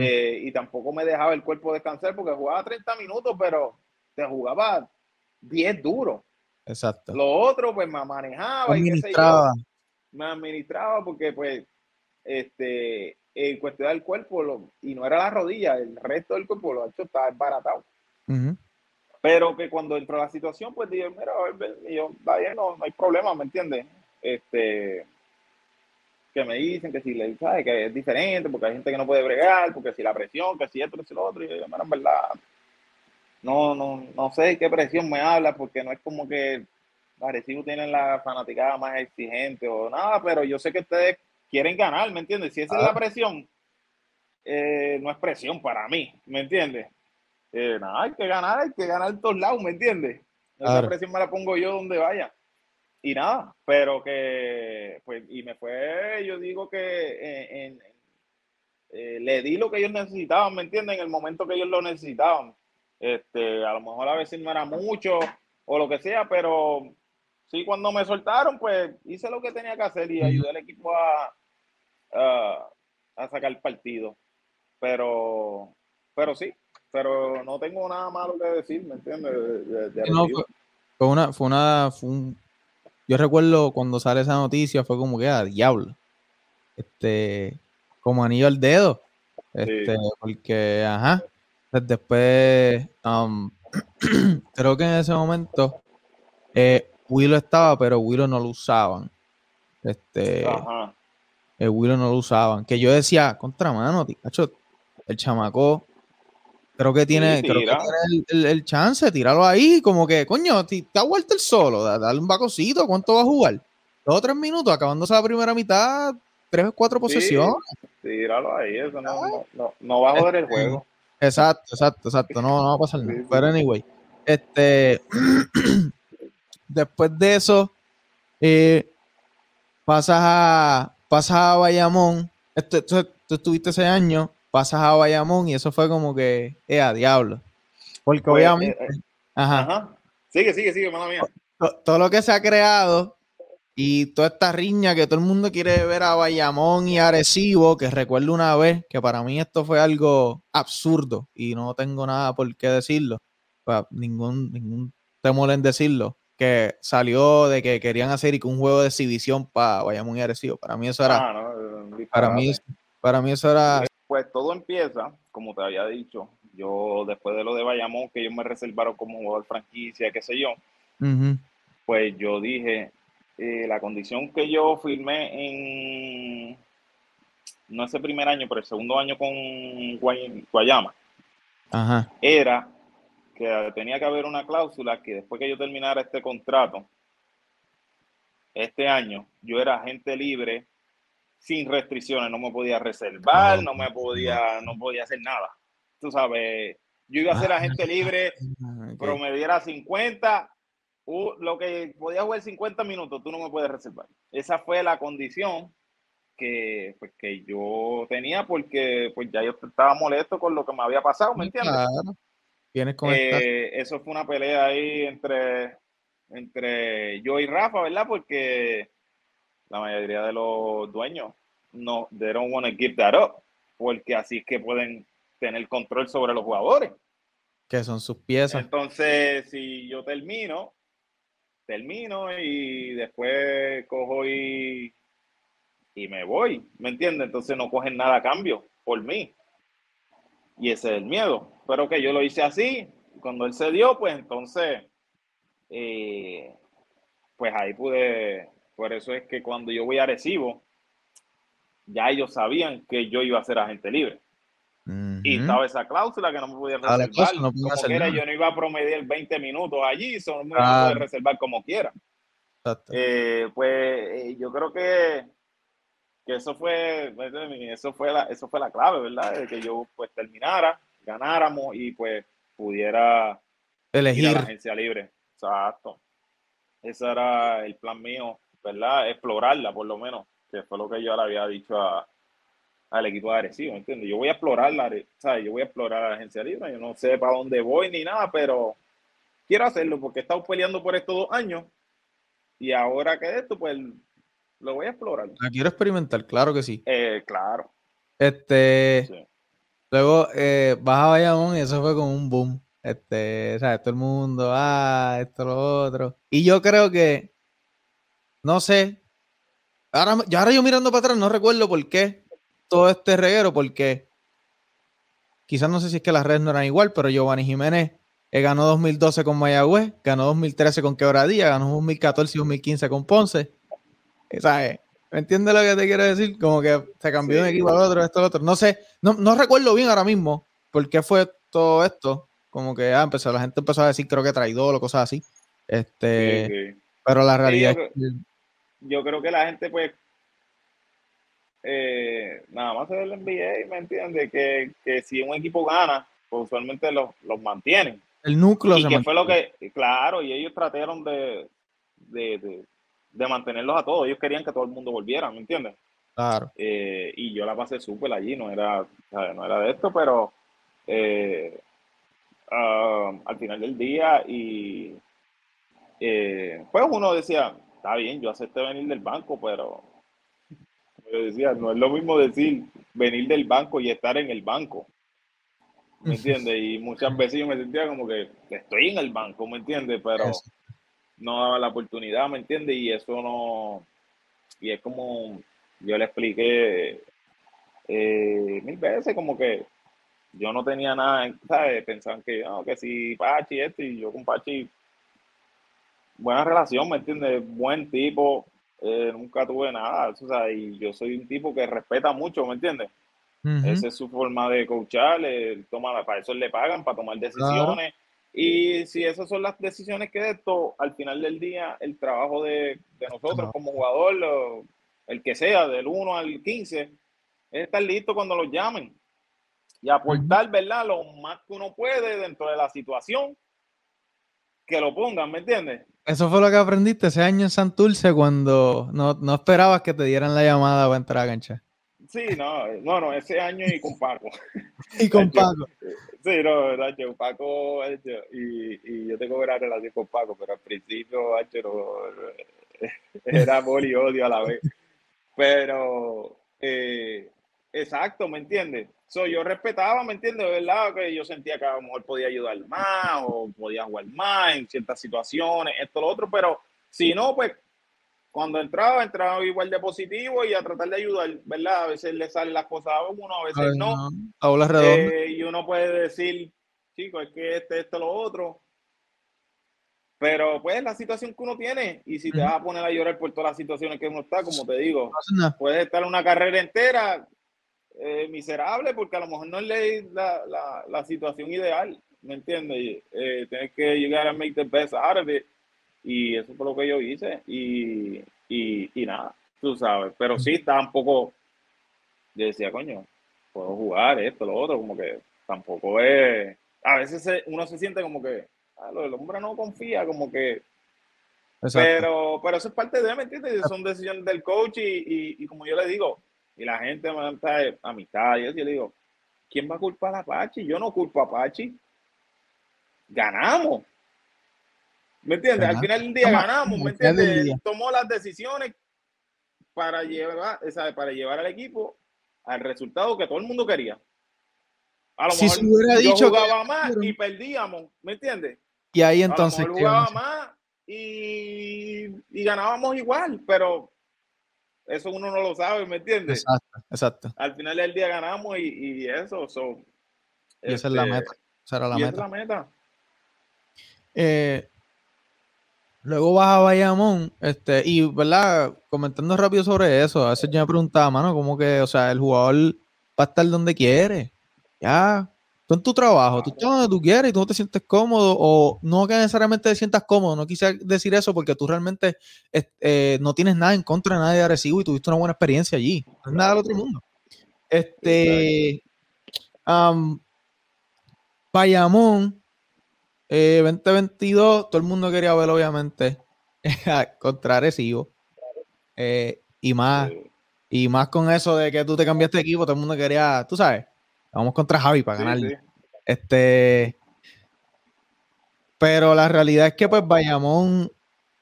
Eh, y tampoco me dejaba el cuerpo descansar porque jugaba 30 minutos, pero te jugaba 10 duros. Exacto. Lo otro, pues me manejaba y qué sé yo. Me administraba porque, pues, este, en cuestión del cuerpo, lo- y no era la rodilla, el resto del cuerpo lo ha hecho está embaratado. Pero que cuando entró la situación, pues dije, mira, a ver, ven", y yo, va bien, no, no hay problema, ¿me entiendes? Este, que me dicen que si le sabes que es diferente, porque hay gente que no puede bregar, porque si la presión, que si esto, que si lo otro, y yo, en verdad, no, no, no sé qué presión me habla, porque no es como que Arecibo tienen la fanaticada más exigente o nada, pero yo sé que ustedes quieren ganar, ¿me entiendes? Si esa es la presión, eh, no es presión para mí, ¿me entiendes? Eh, nada, hay que ganar, hay que ganar en todos lados, ¿me entiendes? Esa presión me la pongo yo donde vaya. Y nada, pero que, pues, y me fue, yo digo que eh, en- eh, le di lo que ellos necesitaban, ¿me entienden? En el momento que ellos lo necesitaban. Este, a lo mejor a veces no era mucho o lo que sea, pero sí, cuando me soltaron, pues hice lo que tenía que hacer y ayudé al equipo a, a, a sacar el partido. Pero, pero sí, pero no tengo nada malo que decir, ¿me entiendes? De- de- de Sí, no, Arecibo. fue, fue una, fue una, fue un- yo recuerdo cuando sale esa noticia, fue como que a diablo. Este, como anillo al dedo. Este, porque, ajá. pues Después, um, [clears throat] creo que en ese momento, eh, Willow estaba, pero Willow no lo usaban. Este, Ajá. el Willow no lo usaban. Que yo decía, contra mano, el chamaco, creo que tiene, creo que tiene el, el- el chance, tíralo ahí, como que, coño, te ha vuelto el solo, da- dale un bacocito, ¿cuánto va a jugar? Dos o tres minutos, acabándose la primera mitad, tres o cuatro posesiones. Sí, tíralo ahí, eso no, no, no, no va a joder el juego. Exacto, exacto, exacto, no, no va a pasar [laughs] nada. Pero anyway, este, [clears throat] después de eso, eh, pasas a, pasas a Bayamón, esto, esto- tú estuviste ese año, pasas a Bayamón y eso fue como que, eh, a diablo. Porque Pues, obviamente, eh, eh, ajá, Ajá. Sigue, sigue, sigue, mala mía. to- todo lo que se ha creado y toda esta riña que todo el mundo quiere ver a Bayamón y Arecibo, que recuerdo una vez que para mí esto fue algo absurdo y no tengo nada por qué decirlo, ningún, ningún temor en decirlo, que salió de que querían hacer un juego de exhibición para Bayamón y Arecibo. Para mí eso era, Ah, no, para mí, para mí eso era, Pues todo empieza, como te había dicho, yo después de lo de Bayamón, que ellos me reservaron como jugador franquicia, qué sé yo, pues yo dije, eh, la condición que yo firmé en, no ese primer año, pero el segundo año con Guay- Guayama, ajá, era que tenía que haber una cláusula que después que yo terminara este contrato, este año, yo era agente libre sin restricciones, no me podía reservar, no me podía, no podía hacer nada. Tú sabes, yo iba a ser agente libre, promediera 50, u- lo que podía jugar 50 minutos, tú no me puedes reservar. Esa fue la condición que, pues, que yo tenía porque pues ya yo estaba molesto con lo que me había pasado, ¿me entiendes? claro. Esta- Eh, eso fue una pelea ahí entre, entre yo y Rafa, ¿verdad? Porque la mayoría de los dueños no, they don't want to give that up, porque así es que pueden tener control sobre los jugadores. que son sus piezas. Entonces, si yo termino, termino y después cojo y, y me voy, ¿me entiendes? Entonces no cogen nada a cambio por mí. Y ese es el miedo. Pero que yo lo hice así, cuando él se dio, pues entonces, eh, pues ahí pude, por eso es que cuando yo voy a Arecibo, ya ellos sabían que yo iba a ser agente libre. Y estaba esa cláusula que no me podía Ah, reservar. no podía como quiera, yo no iba a promediar 20 minutos allí, eso no me iba a Claro. poder reservar como quiera. Exacto. Eh, pues eh, yo creo que, que eso fue eso fue la eso fue la clave, ¿verdad? De que yo pues terminara, ganáramos y pues pudiera ir a Elegir. la agencia libre. Exacto. Ese era el plan mío, ¿verdad? Explorarla por lo menos, que fue lo que yo le había dicho a, al equipo de Arecibo, ¿entiendes? Yo voy a explorar la, ¿sabes? Yo voy a explorar la agencia libre, yo no sé para dónde voy ni nada, pero quiero hacerlo porque he estado peleando por estos dos años y ahora que esto, pues lo voy a explorar. La quiero experimentar, claro que sí. Eh, claro. Este, luego eh, vas a Bayamón y eso fue como un boom. Este, ¿sabes? Todo el mundo, ah, esto, lo otro. Y yo creo que, no sé, ahora, yo ahora yo mirando para atrás no recuerdo por qué todo este reguero, porque quizás no sé si es que las redes no eran igual, pero Giovanni Jiménez eh, ganó 2012 con Mayagüez, ganó 2013 con Quebradía, ganó 2014 y 2015 con Ponce. Eh, ¿Sabes? ¿Me entiendes lo que te quiero decir? Como que se cambió de un equipo al otro, esto, al otro. No sé, no, no recuerdo bien ahora mismo por qué fue todo esto. Como que ah, empezó, la gente empezó a decir, creo que traidor o cosas así. Este, Sí, sí. Pero la realidad es que yo creo que la gente, pues, eh, nada más se ve el NBA, ¿me entiendes? Que, que si un equipo gana, pues usualmente los, los mantienen. el núcleo Y se que fue lo que, claro, y ellos trataron de, de, de, de mantenerlos a todos. Ellos querían que todo el mundo volviera, ¿me entiendes? Claro. Eh, y yo la pasé súper allí, no era, no era de esto, pero eh, ah, al final del día y eh, pues uno decía, está bien, yo acepté venir del banco, pero yo decía, no es lo mismo decir venir del banco y estar en el banco, ¿me entiendes? Y muchas veces yo me sentía como que estoy en el banco, ¿me entiendes? Pero no daba la oportunidad, ¿me entiendes? Y eso no, y es como yo le expliqué eh, mil veces como que yo no tenía nada, ¿sabes? Pensaban que, no, que si Pachi esto y yo con Pachi, buena relación, ¿me entiendes? Buen tipo, eh, nunca tuve nada, o sea, y yo soy un tipo que respeta mucho, ¿me entiendes? Ujú. Esa es su forma de coachar, él toma, para eso le pagan, para tomar decisiones. Y si esas son las decisiones que de esto, al final del día, el trabajo de, de nosotros como jugador, lo- el que sea, del 1 al 15, es estar listo cuando los llamen y aportar, ¿verdad? Lo más que uno puede dentro de la situación, que lo pongan, ¿me entiendes? Eso fue lo que aprendiste ese año en Santurce cuando no, no esperabas que te dieran la llamada para entrar a cancha. Sí, no, no, no, ese año y con Paco. [laughs] Y con Paco. Sí, no, Nacho, Paco, Nacho, y, y yo tengo buena relación con Paco, pero al principio, Nacho, no, era amor y odio a la vez. Pero, eh, exacto, ¿me entiendes? So, yo respetaba, ¿me entiendes? ¿Verdad? Que yo sentía que a lo mejor podía ayudar más o podía jugar más en ciertas situaciones, esto, lo otro, pero si no, pues cuando entraba, entraba igual de positivo y a tratar de ayudar, ¿verdad? A veces le salen las cosas a uno, a veces Ay, no. no. Aula redonda. Eh, y uno puede decir, chico, es que este, esto, lo otro. Pero pues la situación que uno tiene, y si te vas a poner a llorar por todas las situaciones que uno está, como te digo, puedes estar una carrera entera eh, miserable porque a lo mejor no es la, la, la, situación ideal, ¿me entiendes? Eh, tienes que llegar a make the best out of it, y eso fue lo que yo hice, y, y, y nada, tú sabes, pero sí estaba un poco, yo decía, coño, puedo jugar esto, lo otro, como que tampoco es, a veces se- uno se siente como que, ah, lo- el hombre no confía, como que, Exacto. pero, pero eso es parte de, ¿me entiendes? Son decisiones del coach y, y, y como yo le digo, y la gente me de amistad, y eso, yo le digo, ¿quién va a culpar a Pachi? Yo no culpo a Pachi. Ganamos. ¿Me entiendes? Al final del día Toma, ganamos, ¿me entiendes? Él tomó las decisiones para llevar, ¿sabes? para llevar al equipo al resultado que todo el mundo quería. A lo Si mejor se hubiera yo dicho que- jugaba más y perdíamos, ¿me entiendes? Y ahí A lo entonces, y ganábamos igual, pero eso uno no lo sabe, ¿me entiendes? Exacto, exacto. Al final del día ganamos y, y eso. so, Y esa es la este, meta. Esa era la y esa meta. es la meta. Eh, luego vas a Bayamón, este, y verdad, comentando rápido sobre eso, a veces yo me preguntaba, mano, como que, o sea, el jugador va a estar donde quiere. Ya, tú en tu trabajo, tú estás donde tú quieres y tú no te sientes cómodo, o no que necesariamente te sientas cómodo, no quise decir eso porque tú realmente eh, no tienes nada en contra de nadie de Arecibo y tuviste una buena experiencia allí. No es nada del otro mundo. Este, am, Bayamón, eh, 2022, todo el mundo quería ver, obviamente, [laughs] contra Arecibo. Eh, y más, y más con eso de que tú te cambiaste de equipo, todo el mundo quería, tú sabes, vamos contra Javi para Sí, ganar. sí. Este. Pero la realidad es que, pues, Bayamón,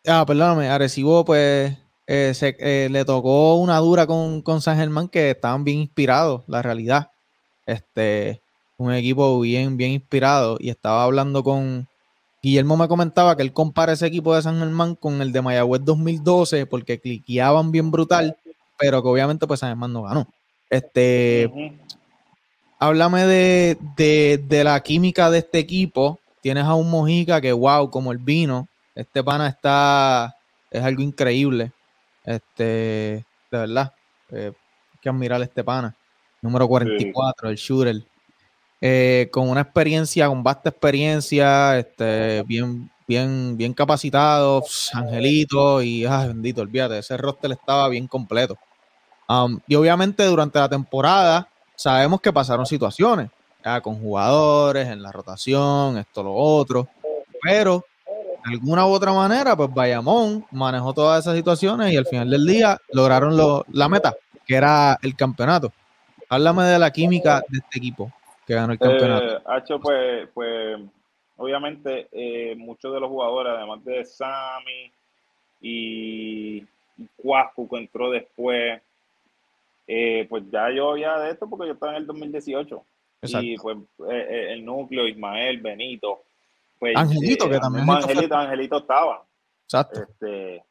ah, perdóname, Arecibo, pues, eh, se- eh, le tocó una dura con, con San Germán que estaban bien inspirados, la realidad. Este, un equipo bien, bien inspirado. Y estaba hablando con Guillermo, me comentaba que él compara ese equipo de San Germán con el de Mayagüez 2012 porque cliqueaban bien brutal, pero que obviamente, pues, San Germán no ganó. Este, háblame de, de- de la química de este equipo. Tienes a un Mojica que, wow, como el vino. Este pana está, es algo increíble. Este, de verdad. eh, hay que admirar a este pana. Número 44, el shooter. Eh, con una experiencia, con vasta experiencia, este, bien, bien, bien capacitado, Angelito, y ay, bendito, olvídate, ese roster estaba bien completo. Um, y obviamente durante la temporada sabemos que pasaron situaciones ya, con jugadores, en la rotación, esto, lo otro, pero de alguna u otra manera, pues Bayamón manejó todas esas situaciones y al final del día lograron lo- la meta, que era el campeonato. Háblame de la química de este equipo que ganó el campeonato. Eh, Hacho, pues, pues, obviamente, eh, muchos de los jugadores, además de Sammy y, Cuascu, que entró después, eh, pues ya yo había de esto porque yo estaba en el 2018. Y Exacto. pues eh, eh, el núcleo, Ismael, Benito. Pues, Angelito, que también Angelito Angelito, estaba. Exacto. Este,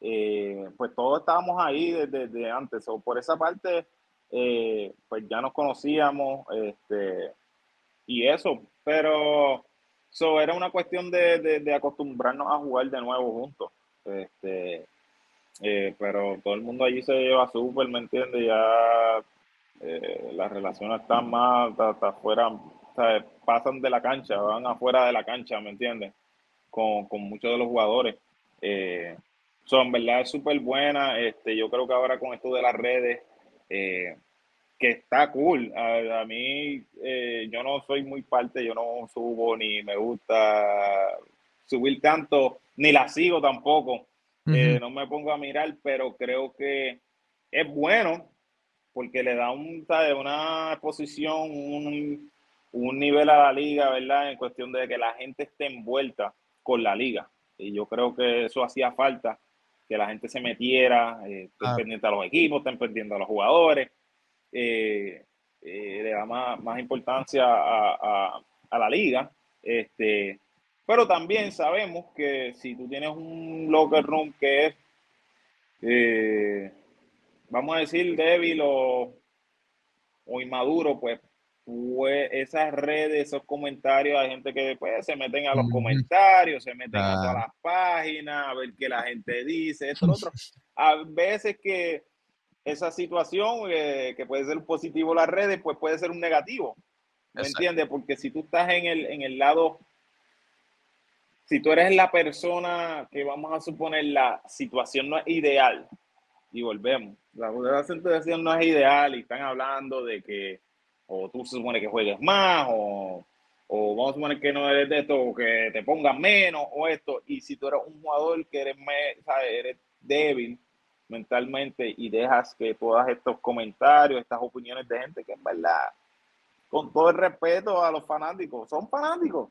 eh, pues todos estábamos ahí desde, desde antes. O por esa parte, eh, pues ya nos conocíamos este, y eso. Pero so, era una cuestión de, de- de acostumbrarnos a jugar de nuevo juntos. Este, eh, pero todo el mundo allí se lleva súper, ¿me entiendes? Ya eh, las relaciones están más hasta, afuera, pasan de la cancha, van afuera de la cancha, ¿me entiendes? Con, con muchos de los jugadores. Eh, son, verdad, es súper buena. Este, yo creo que ahora con esto de las redes, eh, que está cool. A, a mí, eh, yo no soy muy parte, yo no subo ni me gusta subir tanto, ni la sigo tampoco. Eh, no me pongo a mirar, pero creo que es bueno porque le da un, una exposición, un, un nivel a la liga, ¿verdad? En cuestión de que la gente esté envuelta con la liga. Y yo creo que eso hacía falta, que la gente se metiera, eh, estén pendientes a los equipos, estén pendientes a los jugadores, eh, eh, le da más, más importancia a, a- a la liga. Este, pero también sabemos que si tú tienes un locker room que es, eh, vamos a decir, débil o, o inmaduro, pues, pues esas redes, esos comentarios, hay gente que pues, se meten a los comentarios, se meten a todas las páginas, a ver qué la gente dice, esto, lo otro. [laughs] A veces que esa situación, eh, que puede ser un positivo las redes, pues puede ser un negativo. ¿Me entiendes? Porque si tú estás en el, en el lado, si tú eres la persona que vamos a suponer la situación no es ideal, y volvemos, la, la situación no es ideal y están hablando de que o tú se supone que juegues más o, o vamos a suponer que no eres de esto o que te pongan menos o esto y si tú eres un jugador que eres, eres débil mentalmente y dejas que todos estos comentarios, estas opiniones de gente que en verdad, con todo el respeto a los fanáticos, son fanáticos,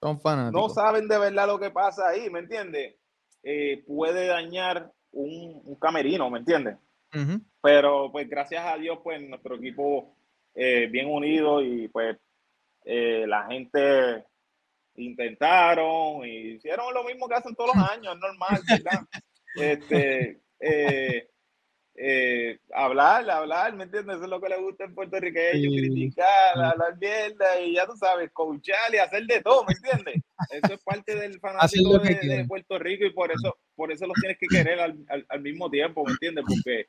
Son fanáticos. no saben de verdad lo que pasa ahí, ¿me entiendes? Eh, puede dañar un, un camerino, ¿me entiendes? Pero pues gracias a Dios, pues nuestro equipo eh, bien unido y pues eh, la gente intentaron y hicieron lo mismo que hacen todos los [laughs] años, es normal, ¿verdad? Este, eh, eh, hablar, hablar, ¿me entiendes? Eso es lo que le gusta en puertorriqueño, Sí. criticar, hablar mierda y ya tú sabes, coachar y hacer de todo, ¿me entiendes? Eso es parte del [laughs] fanático de. Puerto Rico y por eso, por eso los tienes que querer al, al- al mismo tiempo, ¿me entiendes? Porque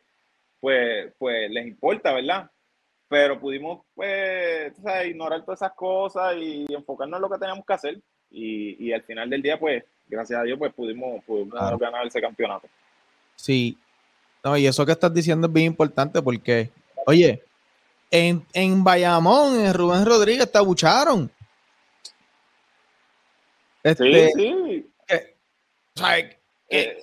pues, pues les importa, ¿verdad? Pero pudimos, pues, ignorar todas esas cosas y enfocarnos en lo que teníamos que hacer. Y, y al final del día, pues, gracias a Dios, pues pudimos, pudimos Claro. ganar ese campeonato. Sí. No, y eso que estás diciendo es bien importante porque, oye, en, en Bayamón, en Rubén Rodríguez, te abucharon. Este, sí. que, ¿sabes? Que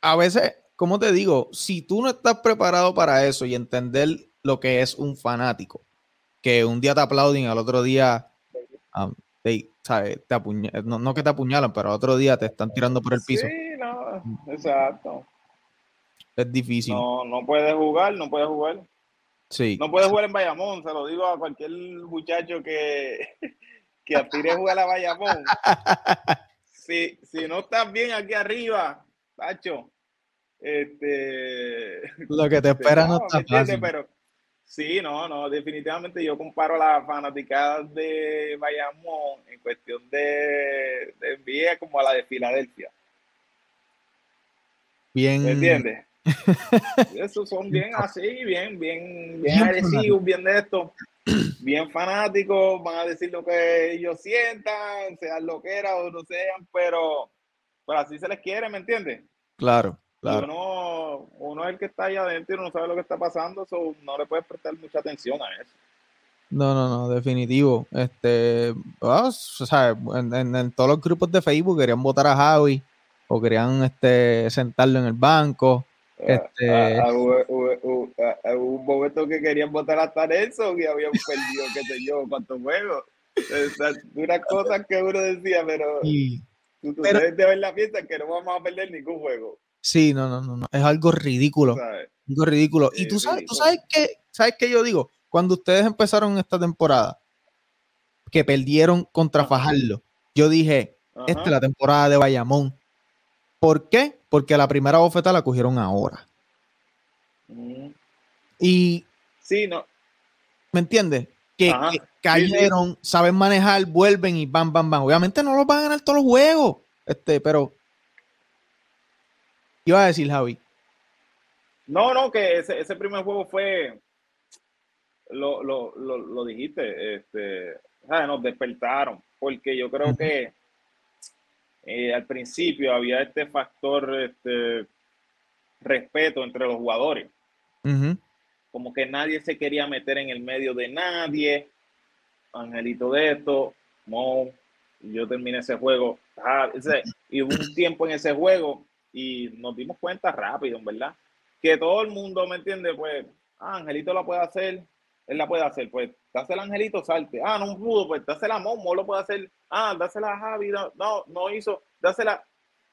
a veces, como te digo, si tú no estás preparado para eso y entender lo que es un fanático, que un día te aplauden y al otro día um, te- ¿sabes? Te apuña- no, no que te apuñalan, pero otro día te están tirando por el piso. Sí, no, exacto. Es difícil. No, no puede jugar, no puede jugar. Sí. No puede jugar en Bayamón, se lo digo a cualquier muchacho que, [laughs] que aspire a jugar a Bayamón. [laughs] Si, si no estás bien aquí arriba, Tacho, este, Lo que te espera no ¿me está fácil. Pero sí, no, no, definitivamente yo comparo las fanaticadas de Bayamón en cuestión de, de NBA como a la de Filadelfia. Bien. ¿Me entiendes? Esos son bien así, bien, bien, bien agresivos, bien de esto, [clears throat] bien fanáticos, van a decir lo que ellos sientan, sean lo que era o no sean, pero, pero así se les quiere, ¿me entiendes? Claro, claro. uno, uno es el que está ahí adentro y uno sabe lo que está pasando, so no le puedes prestar mucha atención a eso. No, no, no, definitivo. Este, ah, o sea, en, en- en todos los grupos de Facebook querían votar a Javi o querían este, sentarlo en el banco. Este, ah, ah, hubo un momento que querían votar hasta Nelson y habían perdido, qué sé yo, cuántos juegos. O sea, unas cosas que uno decía, pero y- tú- tú pero- de ver la fiesta que no vamos a perder ningún juego. sí, no, no, no, no, es algo ridículo. ¿sabes? Algo ridículo. Y Sí, tú sabes, tú ridículo. sabes qué, sabes qué yo digo, cuando ustedes empezaron esta temporada, que perdieron contra Fajardo, yo dije, esta es Ajá. la temporada de Bayamón. ¿Por qué? Porque la primera bofeta la cogieron ahora. Mm, Y, Sí, no. ¿me entiendes? Que, Sí, sí. cayeron, saben manejar, vuelven y bam, bam, bam. Obviamente no los van a ganar todos los juegos. Este, pero. Iba a decir, Javi. No, no, que ese, ese primer juego fue. Lo, lo, lo, lo dijiste, este, nos despertaron, porque yo creo que eh, al principio había este factor, este, respeto entre los jugadores, Ujú. como que nadie se quería meter en el medio de nadie, Angelito de esto, Mo, y yo terminé ese juego, ah, ese- y hubo un tiempo en ese juego y nos dimos cuenta rápido, verdad, que todo el mundo, ¿me entiende? Pues, ah, Angelito la puede hacer, él la puede hacer, pues, dásela a Angelito, salte, ah, no pudo, pues, dásela a Mo, Mo lo puede hacer, ah, dásela a Javi, no, no, no hizo, dásela,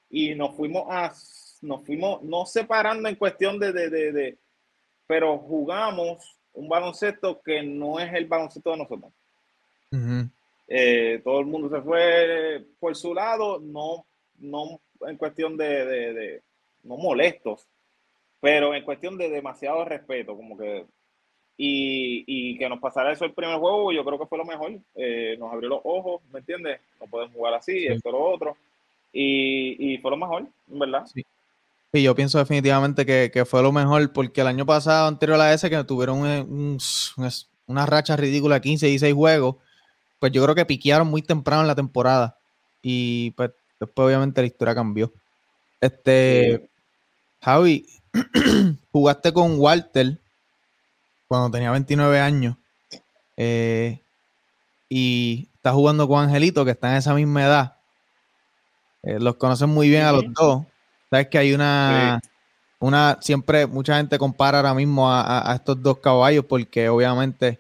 y nos fuimos a, nos fuimos, no separando en cuestión de, de, de, de- pero jugamos un baloncesto que no es el baloncesto de nosotros. Ujú. Eh, todo el mundo se fue por su lado, no, no en cuestión de, de- de- no molestos, pero en cuestión de demasiado respeto, como que, y, y que nos pasara eso el primer juego, yo creo que fue lo mejor, Eh, nos abrió los ojos, ¿me entiendes? No podemos jugar así, esto, lo otro, y, y fue lo mejor, verdad. Y yo pienso definitivamente que, que fue lo mejor, porque el año pasado, anterior a ese, que tuvieron un- un- un- una racha ridícula, 15, 16 juegos, pues yo creo que piquearon muy temprano en la temporada. Y pues después obviamente la historia cambió. Este, Javi, [clears throat] jugaste con Walter cuando tenía 29 años. eh, y estás jugando con Angelito, que está en esa misma edad. Eh, los conocen muy bien a los dos. Sabes que hay una, una, siempre mucha gente compara ahora mismo a, a- a estos dos caballos porque obviamente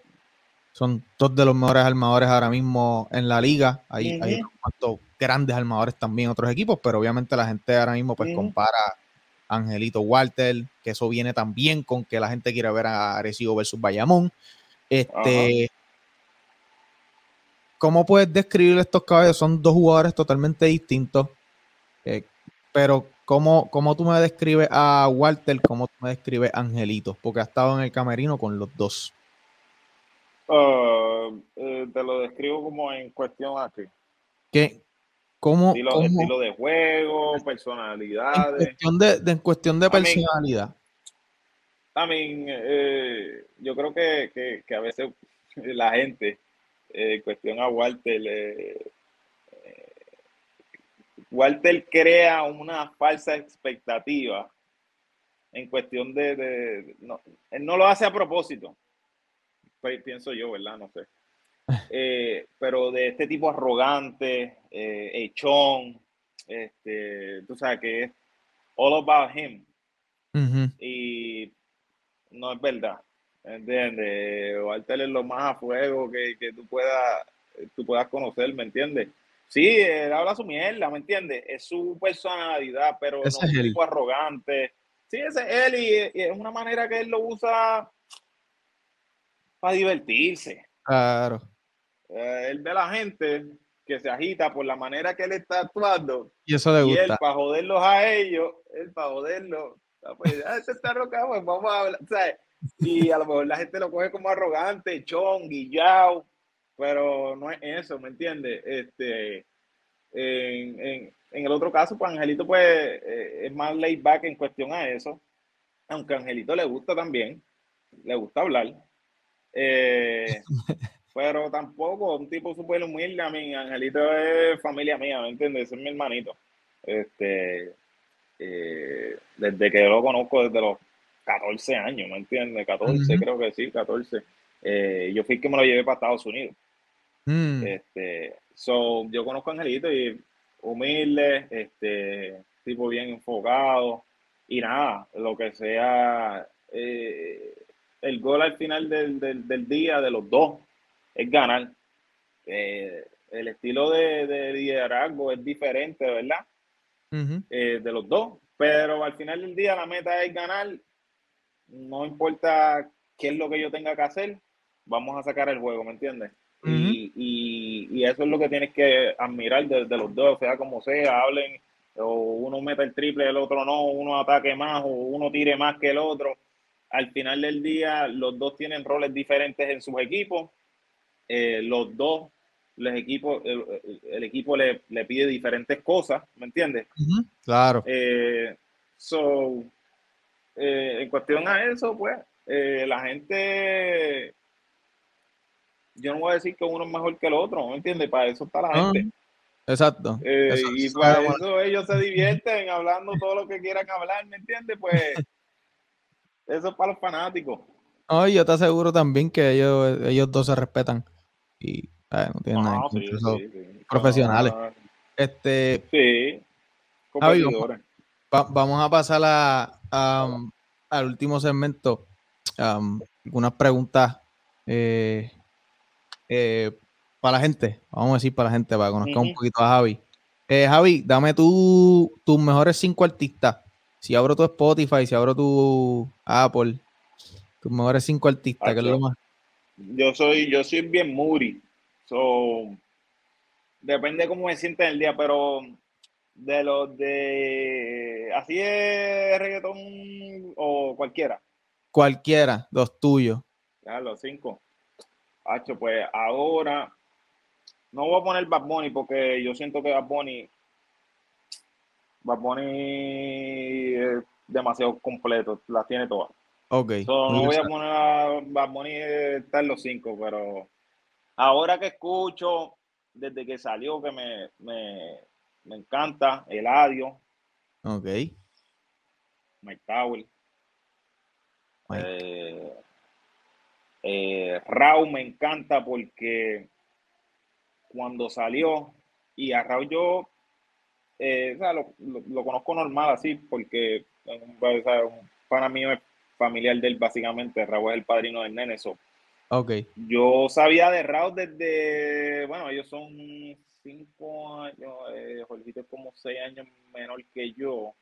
son dos de los mejores armadores ahora mismo en la liga. Hay, hay unos cuantos grandes armadores también en otros equipos, pero obviamente la gente ahora mismo pues compara Angelito Walter, que eso viene también con que la gente quiere ver a Arecibo versus Bayamón. Este, ¿Cómo puedes describir estos caballos? Son dos jugadores totalmente distintos. eh, pero, ¿cómo, ¿cómo tú me describes a Walter? ¿Cómo tú me describes a Angelito? Porque ha estado en el camerino con los dos. Ah, eh, te lo describo como en cuestión a qué. ¿Qué, cómo, Estilo, cómo- estilo de juego, en personalidades. cuestión de, de- en cuestión de personalidad? Mean, eh, yo creo que, que, que a veces [laughs] la gente, eh, en cuestión a Walter, eh, eh, Walter crea una falsa expectativa en cuestión de, de- no, él no lo hace a propósito, Pi- pienso yo, ¿verdad? No sé. Eh, pero de este tipo arrogante, eh, echón, este, tú sabes que es all about him y no es verdad. ¿Entiendes? Walter es lo más a fuego que, que tú puedas tú puedas conocer, ¿me entiendes? Sí, él habla su mierda, ¿me entiendes? Es su personalidad, pero Ese no es un tipo arrogante. Sí, ese es él y, y es una manera que él lo usa para divertirse. Claro. Eh, él ve a la gente que se agita por la manera que él está actuando. Y eso le Y él, gusta. para joderlos a ellos, él para joderlos, ah, pues, ah, este está arrogado, pues vamos a hablar, ¿sabes? Y a lo mejor la gente lo coge como arrogante, chon, guillao, pero no es eso, ¿me entiendes? Este, en, en- en el otro caso, pues Angelito pues eh, es más laid back en cuestión a eso, aunque a Angelito le gusta también, le gusta hablar. Eh, [laughs] pero tampoco un tipo súper humilde a mí. Angelito es familia mía, ¿me entiendes? Es mi hermanito. Este, eh, desde que yo lo conozco desde los 14 años, ¿me entiendes? 14, Ujú. creo que sí, 14. Eh, yo fui el que me lo llevé para Estados Unidos. Mm, Este, so, yo conozco a Angelito y humilde, este, tipo bien enfocado y nada, lo que sea, eh, el gol al final del, del, del día de los dos es ganar. Eh, el estilo de, de liderazgo es diferente, ¿verdad? Eh, de los dos, pero al final del día la meta es ganar, no importa qué es lo que yo tenga que hacer, vamos a sacar el juego, ¿me entiendes? y, y, y eso es lo que tienes que admirar de, de los dos, sea como sea, hablen, o uno meta el triple, el otro no, uno ataque más, o uno tire más que el otro. Al final del día, los dos tienen roles diferentes en sus equipos. Eh, los dos, los equipos, el, el equipo le, le pide diferentes cosas, ¿me entiendes? Claro. Eh, so, eh, en cuestión a eso, pues, eh, la gente, yo no voy a decir que uno es mejor que el otro, ¿me entiendes? Para eso está la Ah, gente. Exacto. Eh, Eso- y eso para es- eso ellos se divierten hablando todo lo que quieran hablar, ¿me entiendes? Pues [laughs] eso es para los fanáticos. No, y yo te aseguro también que ellos, ellos dos se respetan. Y no tienen Ah, sí, contra, son sí, sí. profesionales. Ah, Este, sí, Javi, vamos, competidores. va- vamos a pasar a, a, al último segmento. Um, algunas preguntas eh, eh, para la gente. Vamos a decir para la gente, para que un poquito a Javi. Eh, Javi, dame tus mejores cinco artistas. Si abro tu Spotify, si abro tu Apple, tus mejores cinco artistas, que es lo más. Yo soy, yo soy bien moody. So, depende cómo me sienta en el día, pero de los de así es reggaetón o cualquiera. Cualquiera, los tuyos. Ya, los cinco. Hacho, pues ahora no voy a poner Bad Bunny porque yo siento que Bad Bunny Bad Bunny es demasiado completo, las tiene todas. Ok. So, no voy a poner a Bad Bunny estar en los cinco, pero ahora que escucho, desde que salió, que me, me, me encanta, Eladio, Ok. Mike Tower, eh, eh, Raúl me encanta porque cuando salió, y a Raúl yo eh, o sea, lo, lo- lo conozco normal así, porque es un, o sea, un pana mío es familiar de él básicamente, Raúl es el padrino del nene, so, Ok. Yo sabía de Raúl desde, bueno, ellos son cinco años, eh, Jorgito es como seis años menor que yo.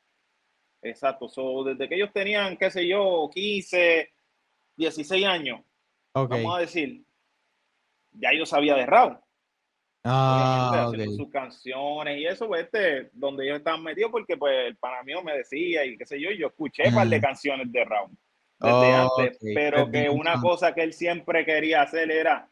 Exacto, so, desde que ellos tenían, qué sé yo, 15, 16 años, vamos a decir, ya yo sabía de Raúl. Ah, sus canciones y eso, pues, este, donde ellos estaban metidos, porque pues el pana mío me decía y qué sé yo, y yo escuché un par de canciones de Raúl desde Oh, antes, ok. pero Es que una cosa que él siempre quería hacer era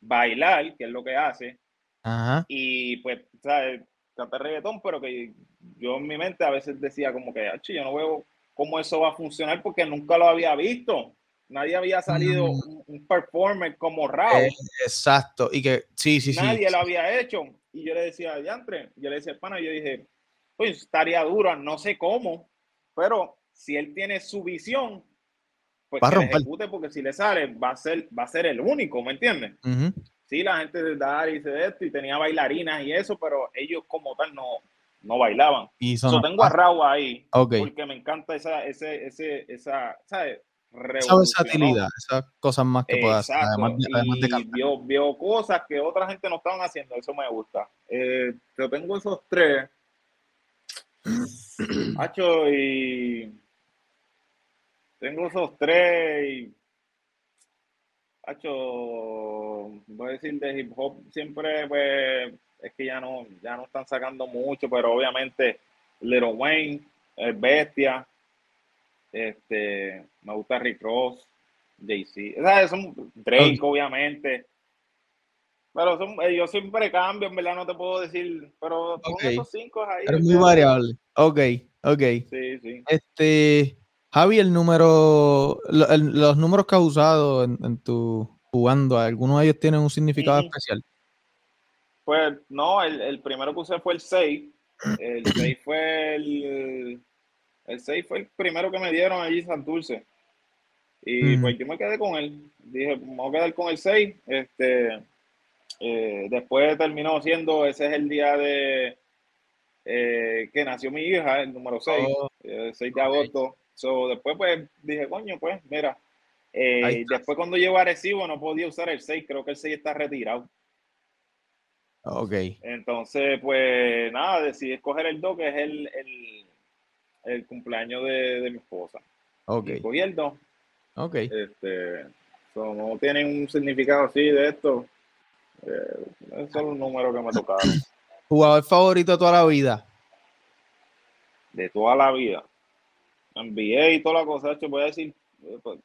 bailar, que es lo que hace, Ajá. y pues, ¿sabes? Cantar reggaetón, pero que yo en mi mente a veces decía como que, "Achi, yo no veo cómo eso va a funcionar porque nunca lo había visto. Nadie había salido Mm. un, performer como Raúl. Eh, exacto. Y que, sí, sí, sí. Nadie sí. lo había hecho. Y yo le decía, diantre, yo le decía, pana, yo dije, pues estaría duro, no sé cómo, pero si él tiene su visión, pues Va a que romper. ejecute, porque si le sale, va a ser, va a ser el único, ¿me entiendes? Ujú. Sí, la gente de Dar y de esto, y tenía bailarinas y eso, pero ellos como tal no, no bailaban. Y So, sonó- tengo a Raúl ahí, Ok. porque me encanta esa, ese, ese, esa, ¿sabes? Esa versatilidad, esas cosas más que puedas hacer, además de, además de cantar. vio, vio cosas que otra gente no estaban haciendo, eso me gusta. Eh, yo tengo esos tres. [clears throat] Hacho, y tengo esos tres y Hacho, voy a decir de hip hop siempre pues es que ya no, ya no están sacando mucho, pero obviamente Little Wayne, el Bestia, este, me gusta Rick Ross, Jay-Z, ¿sabes? Son Drake, obviamente. Pero son, eh, yo siempre cambio, en verdad no te puedo decir, pero son Ok. esos cinco ahí. Eres muy variable. Ok, ok. Sí, sí. Este, Javi, el número, lo- el- los números que has usado en, en tu jugando, ¿algunos de ellos tienen un significado especial? Pues no, el, el primero que usé fue el 6. El 6 [clears throat] fue el, el 6 fue el primero que me dieron allí en Santurce. Y pues yo me quedé con él. Dije, me voy a quedar con el 6. Este, eh, después terminó siendo, ese es el día de eh, que nació mi hija, el número 6, Oh, el 6 de agosto. So, después pues dije, coño, pues mira. eh, después cuando llego a Arecibo no podía usar el 6, creo que el 6 está retirado. Ok, Entonces, pues nada, decidí escoger el 2, que es el, el, el cumpleaños de, de mi esposa. ok, escogí el 2. ok. Este, so, no tienen un significado así de esto. Eh, es solo un número que me tocaron [coughs] ¿Jugador favorito de toda la vida? de toda la vida. NBA y toda la cosa, hecho, voy a decir, eh, pues,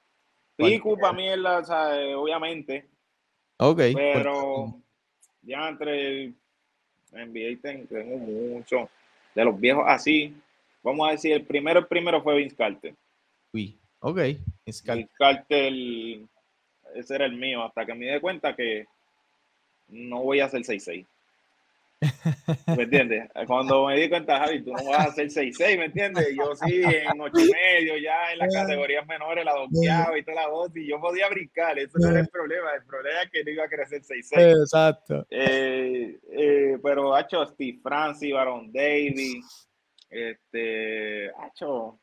Pico para mí es la, o sea, eh, obviamente, Ok. pero ya entre NBA ten- tengo mucho de los viejos así. Vamos a decir, el primero, el primero fue Vince Carter. Uy, ok. Es cal- Vince Carter, ese era el mío, hasta que me di cuenta que no voy a hacer 6-6. ¿Me entiendes? Cuando me di cuenta, Javi, tú no vas a hacer 6-6, ¿me entiendes? Yo sí, [laughs] en 8 y medio, ya en las categorías menores, la donkeaba y toda la voz, y yo podía brincar, eso no era el problema, el problema es que no iba a crecer 6-6. Exacto. Eh, eh, pero ha hecho Steve Francis, Baron Davis, este, ha hecho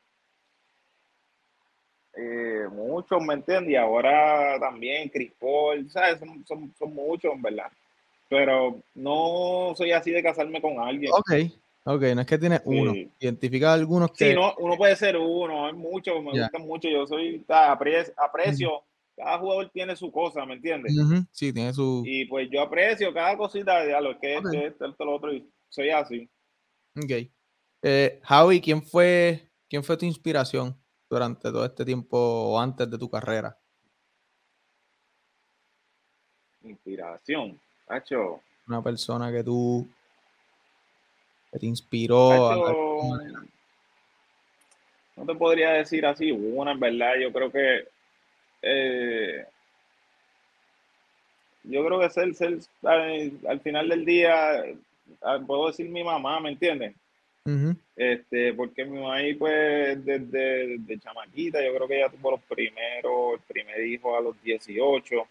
eh, muchos, ¿me entiendes? Y ahora también Chris Paul, ¿sabes? Son, son, son muchos, en verdad. Pero no soy así de casarme con alguien. Ok, ok, no es que tienes uno. Identifica algunos que. Sí, no, uno puede ser uno, hay muchos, me gustan mucho. Yo soy, ta, apre- aprecio, cada jugador tiene su cosa, ¿me entiendes? Sí, tiene su. Y pues yo aprecio cada cosita de lo que es Ok. este, esto, lo otro, y soy así. Ok. Eh, Javi, ¿quién fue, ¿quién fue tu inspiración durante todo este tiempo o antes de tu carrera? Inspiración, Hacho. Una persona que tú. que te inspiró. a- Hacho, no te podría decir así una, en verdad. Yo creo que. eh, yo creo que ser, ser al, al final del día, ah, puedo decir mi mamá, ¿me entiendes? Este, porque mi mamá ahí, pues, desde, desde chamaquita, yo creo que ella tuvo los primeros, el primer hijo a los 18,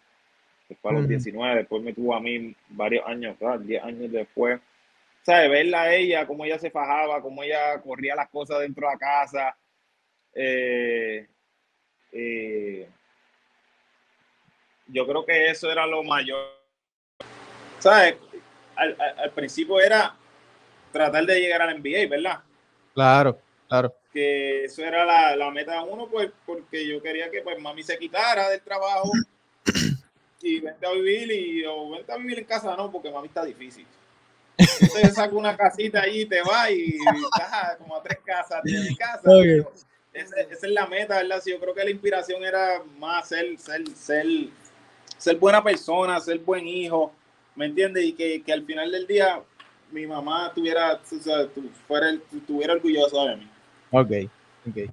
después a los Ujú. 19, después me tuvo a mí varios años, ¿sabes? 10 años después. ¿Sabes? Verla a ella, cómo ella se fajaba, cómo ella corría las cosas dentro de la casa. eh, eh, yo creo que eso era lo mayor. ¿Sabes? Al, al- al principio era tratar de llegar al NBA, ¿verdad? Claro, claro. que eso era la, la meta de uno, pues, porque yo quería que pues mami se quitara del trabajo y vente a vivir y o vente a vivir en casa, no, porque mami está difícil. [laughs] Entonces saca una casita ahí y te vas y estás como a tres casas de mi casa. Esa, esa es la meta, ¿verdad? Sí, yo creo que la inspiración era más ser, ser, ser, ser buena persona, ser buen hijo, ¿me entiendes? Y que, que al final del día mi mamá tuviera, o sea, tu- fuera, estuviera orgullosa de mí. Ok, ok.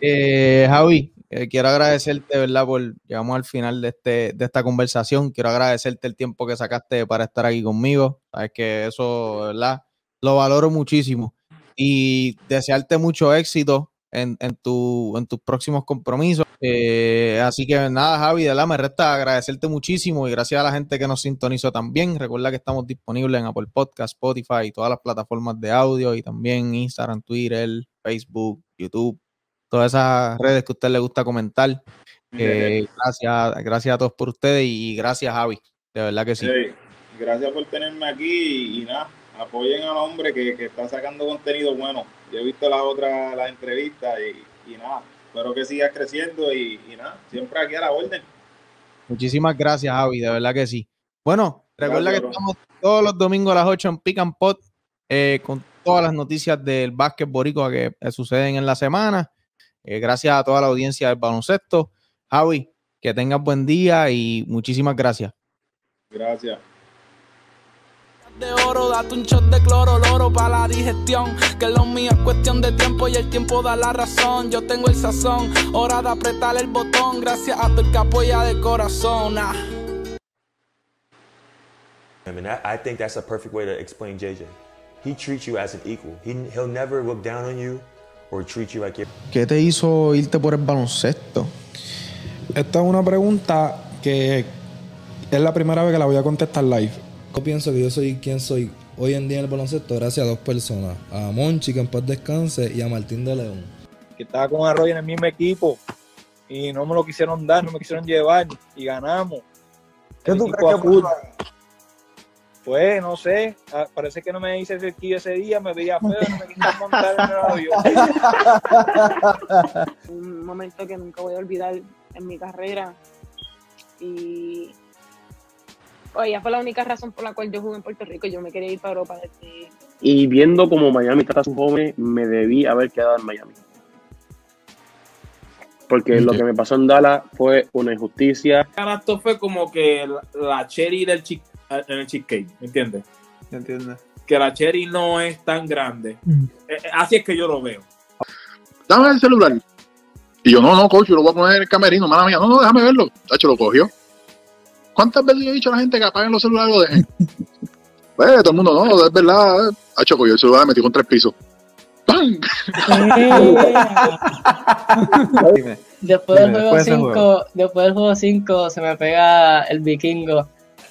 Eh, Javi, eh, quiero agradecerte, ¿verdad? Por llegamos al final de, este, de esta conversación. Quiero agradecerte el tiempo que sacaste para estar aquí conmigo. Sabes que eso, ¿verdad? Lo valoro muchísimo. Y desearte mucho éxito en, en, tu, en tus próximos compromisos. Eh, así que nada, Javi, ¿verdad? Me resta agradecerte muchísimo y gracias a la gente que nos sintonizó también. Recuerda que estamos disponibles en Apple Podcast, Spotify y todas las plataformas de audio y también Instagram, Twitter, Facebook, YouTube, todas esas redes que a usted le gusta comentar. Eh, gracias, gracias a todos por ustedes y gracias, Javi. De verdad que sí. Gracias por tenerme aquí y, y nada, apoyen al hombre que, que está sacando contenido bueno. Yo he visto la otra, la entrevista y, y nada, espero que sigas creciendo y, y nada, siempre aquí a la orden. Muchísimas gracias, Javi, de verdad que sí. Bueno, recuerda Gracias, que bro. estamos todos los domingos a las 8 en Pick and Pot eh, con todas las noticias del básquet boricua que suceden en la semana. Eh, gracias a toda la audiencia del baloncesto. Javi, que tengas buen día y muchísimas gracias. Gracias. de oro, date un shot de cloro, loro para la digestión. Que lo mío es cuestión de tiempo y el tiempo da la razón. Yo tengo el sazón, hora de apretar el botón. Gracias a el que apoya de corazón. ah. I mean, that, I think that's a perfect way to explain JJ. He treats you as an equal. He, he'll never look down on you or treat you like you're. ¿Qué te hizo irte por el baloncesto? Esta es una pregunta que es la primera vez que la voy a contestar live. Yo pienso que yo soy quien soy hoy en día en el baloncesto gracias a dos personas. A Monchi, que en paz descanse, y a Martín de León. que estaba con Arroyo en el mismo equipo y no me lo quisieron dar, no me quisieron llevar y ganamos. ¿Qué El tú crees que Pues no sé, ah, parece que no me hice cerquillo ese día, me veía feo, no me quisieron montar en el avión. [laughs] Un momento que nunca voy a olvidar en mi carrera. Y pues, ella fue la única razón por la cual yo jugué en Puerto Rico. Yo me quería ir para Europa desde Y viendo como Miami trata a sus jóvenes, me debí haber quedado en Miami. Porque lo que me pasó en Dallas fue una injusticia. Esto fue como que la, cherry del en el cheesecake, ¿me entiendes? ¿Entiendes? Que la cherry no es tan grande. Eh, eh, Así es que yo lo veo. Dame el celular. Y yo, no, no, coach, yo lo voy a poner en el camerino, mala mía. No, no, déjame verlo. Tacho, lo cogió. ¿Cuántas veces yo he dicho a la gente que apaguen los celulares y lo dejen? [laughs] pues, todo el mundo, no, es verdad. Tacho, cogió el celular, metió con tres pisos. ¡Pam! [laughs] Después del juego después de ese 5, después del juego 5 se me pega el vikingo.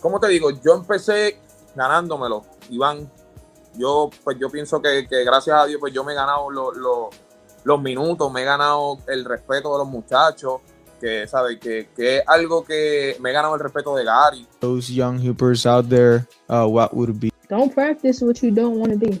Como te digo, yo empecé ganándomelo, Iván. Yo, pues yo pienso que, que gracias a Dios, pues yo me he ganado lo- lo- los minutos, me he ganado el respeto de los muchachos, que sabes que, que es algo que me he ganado el respeto de Gary. Those young hoopers out there, uh, what would be? Don't practice what you don't want to be.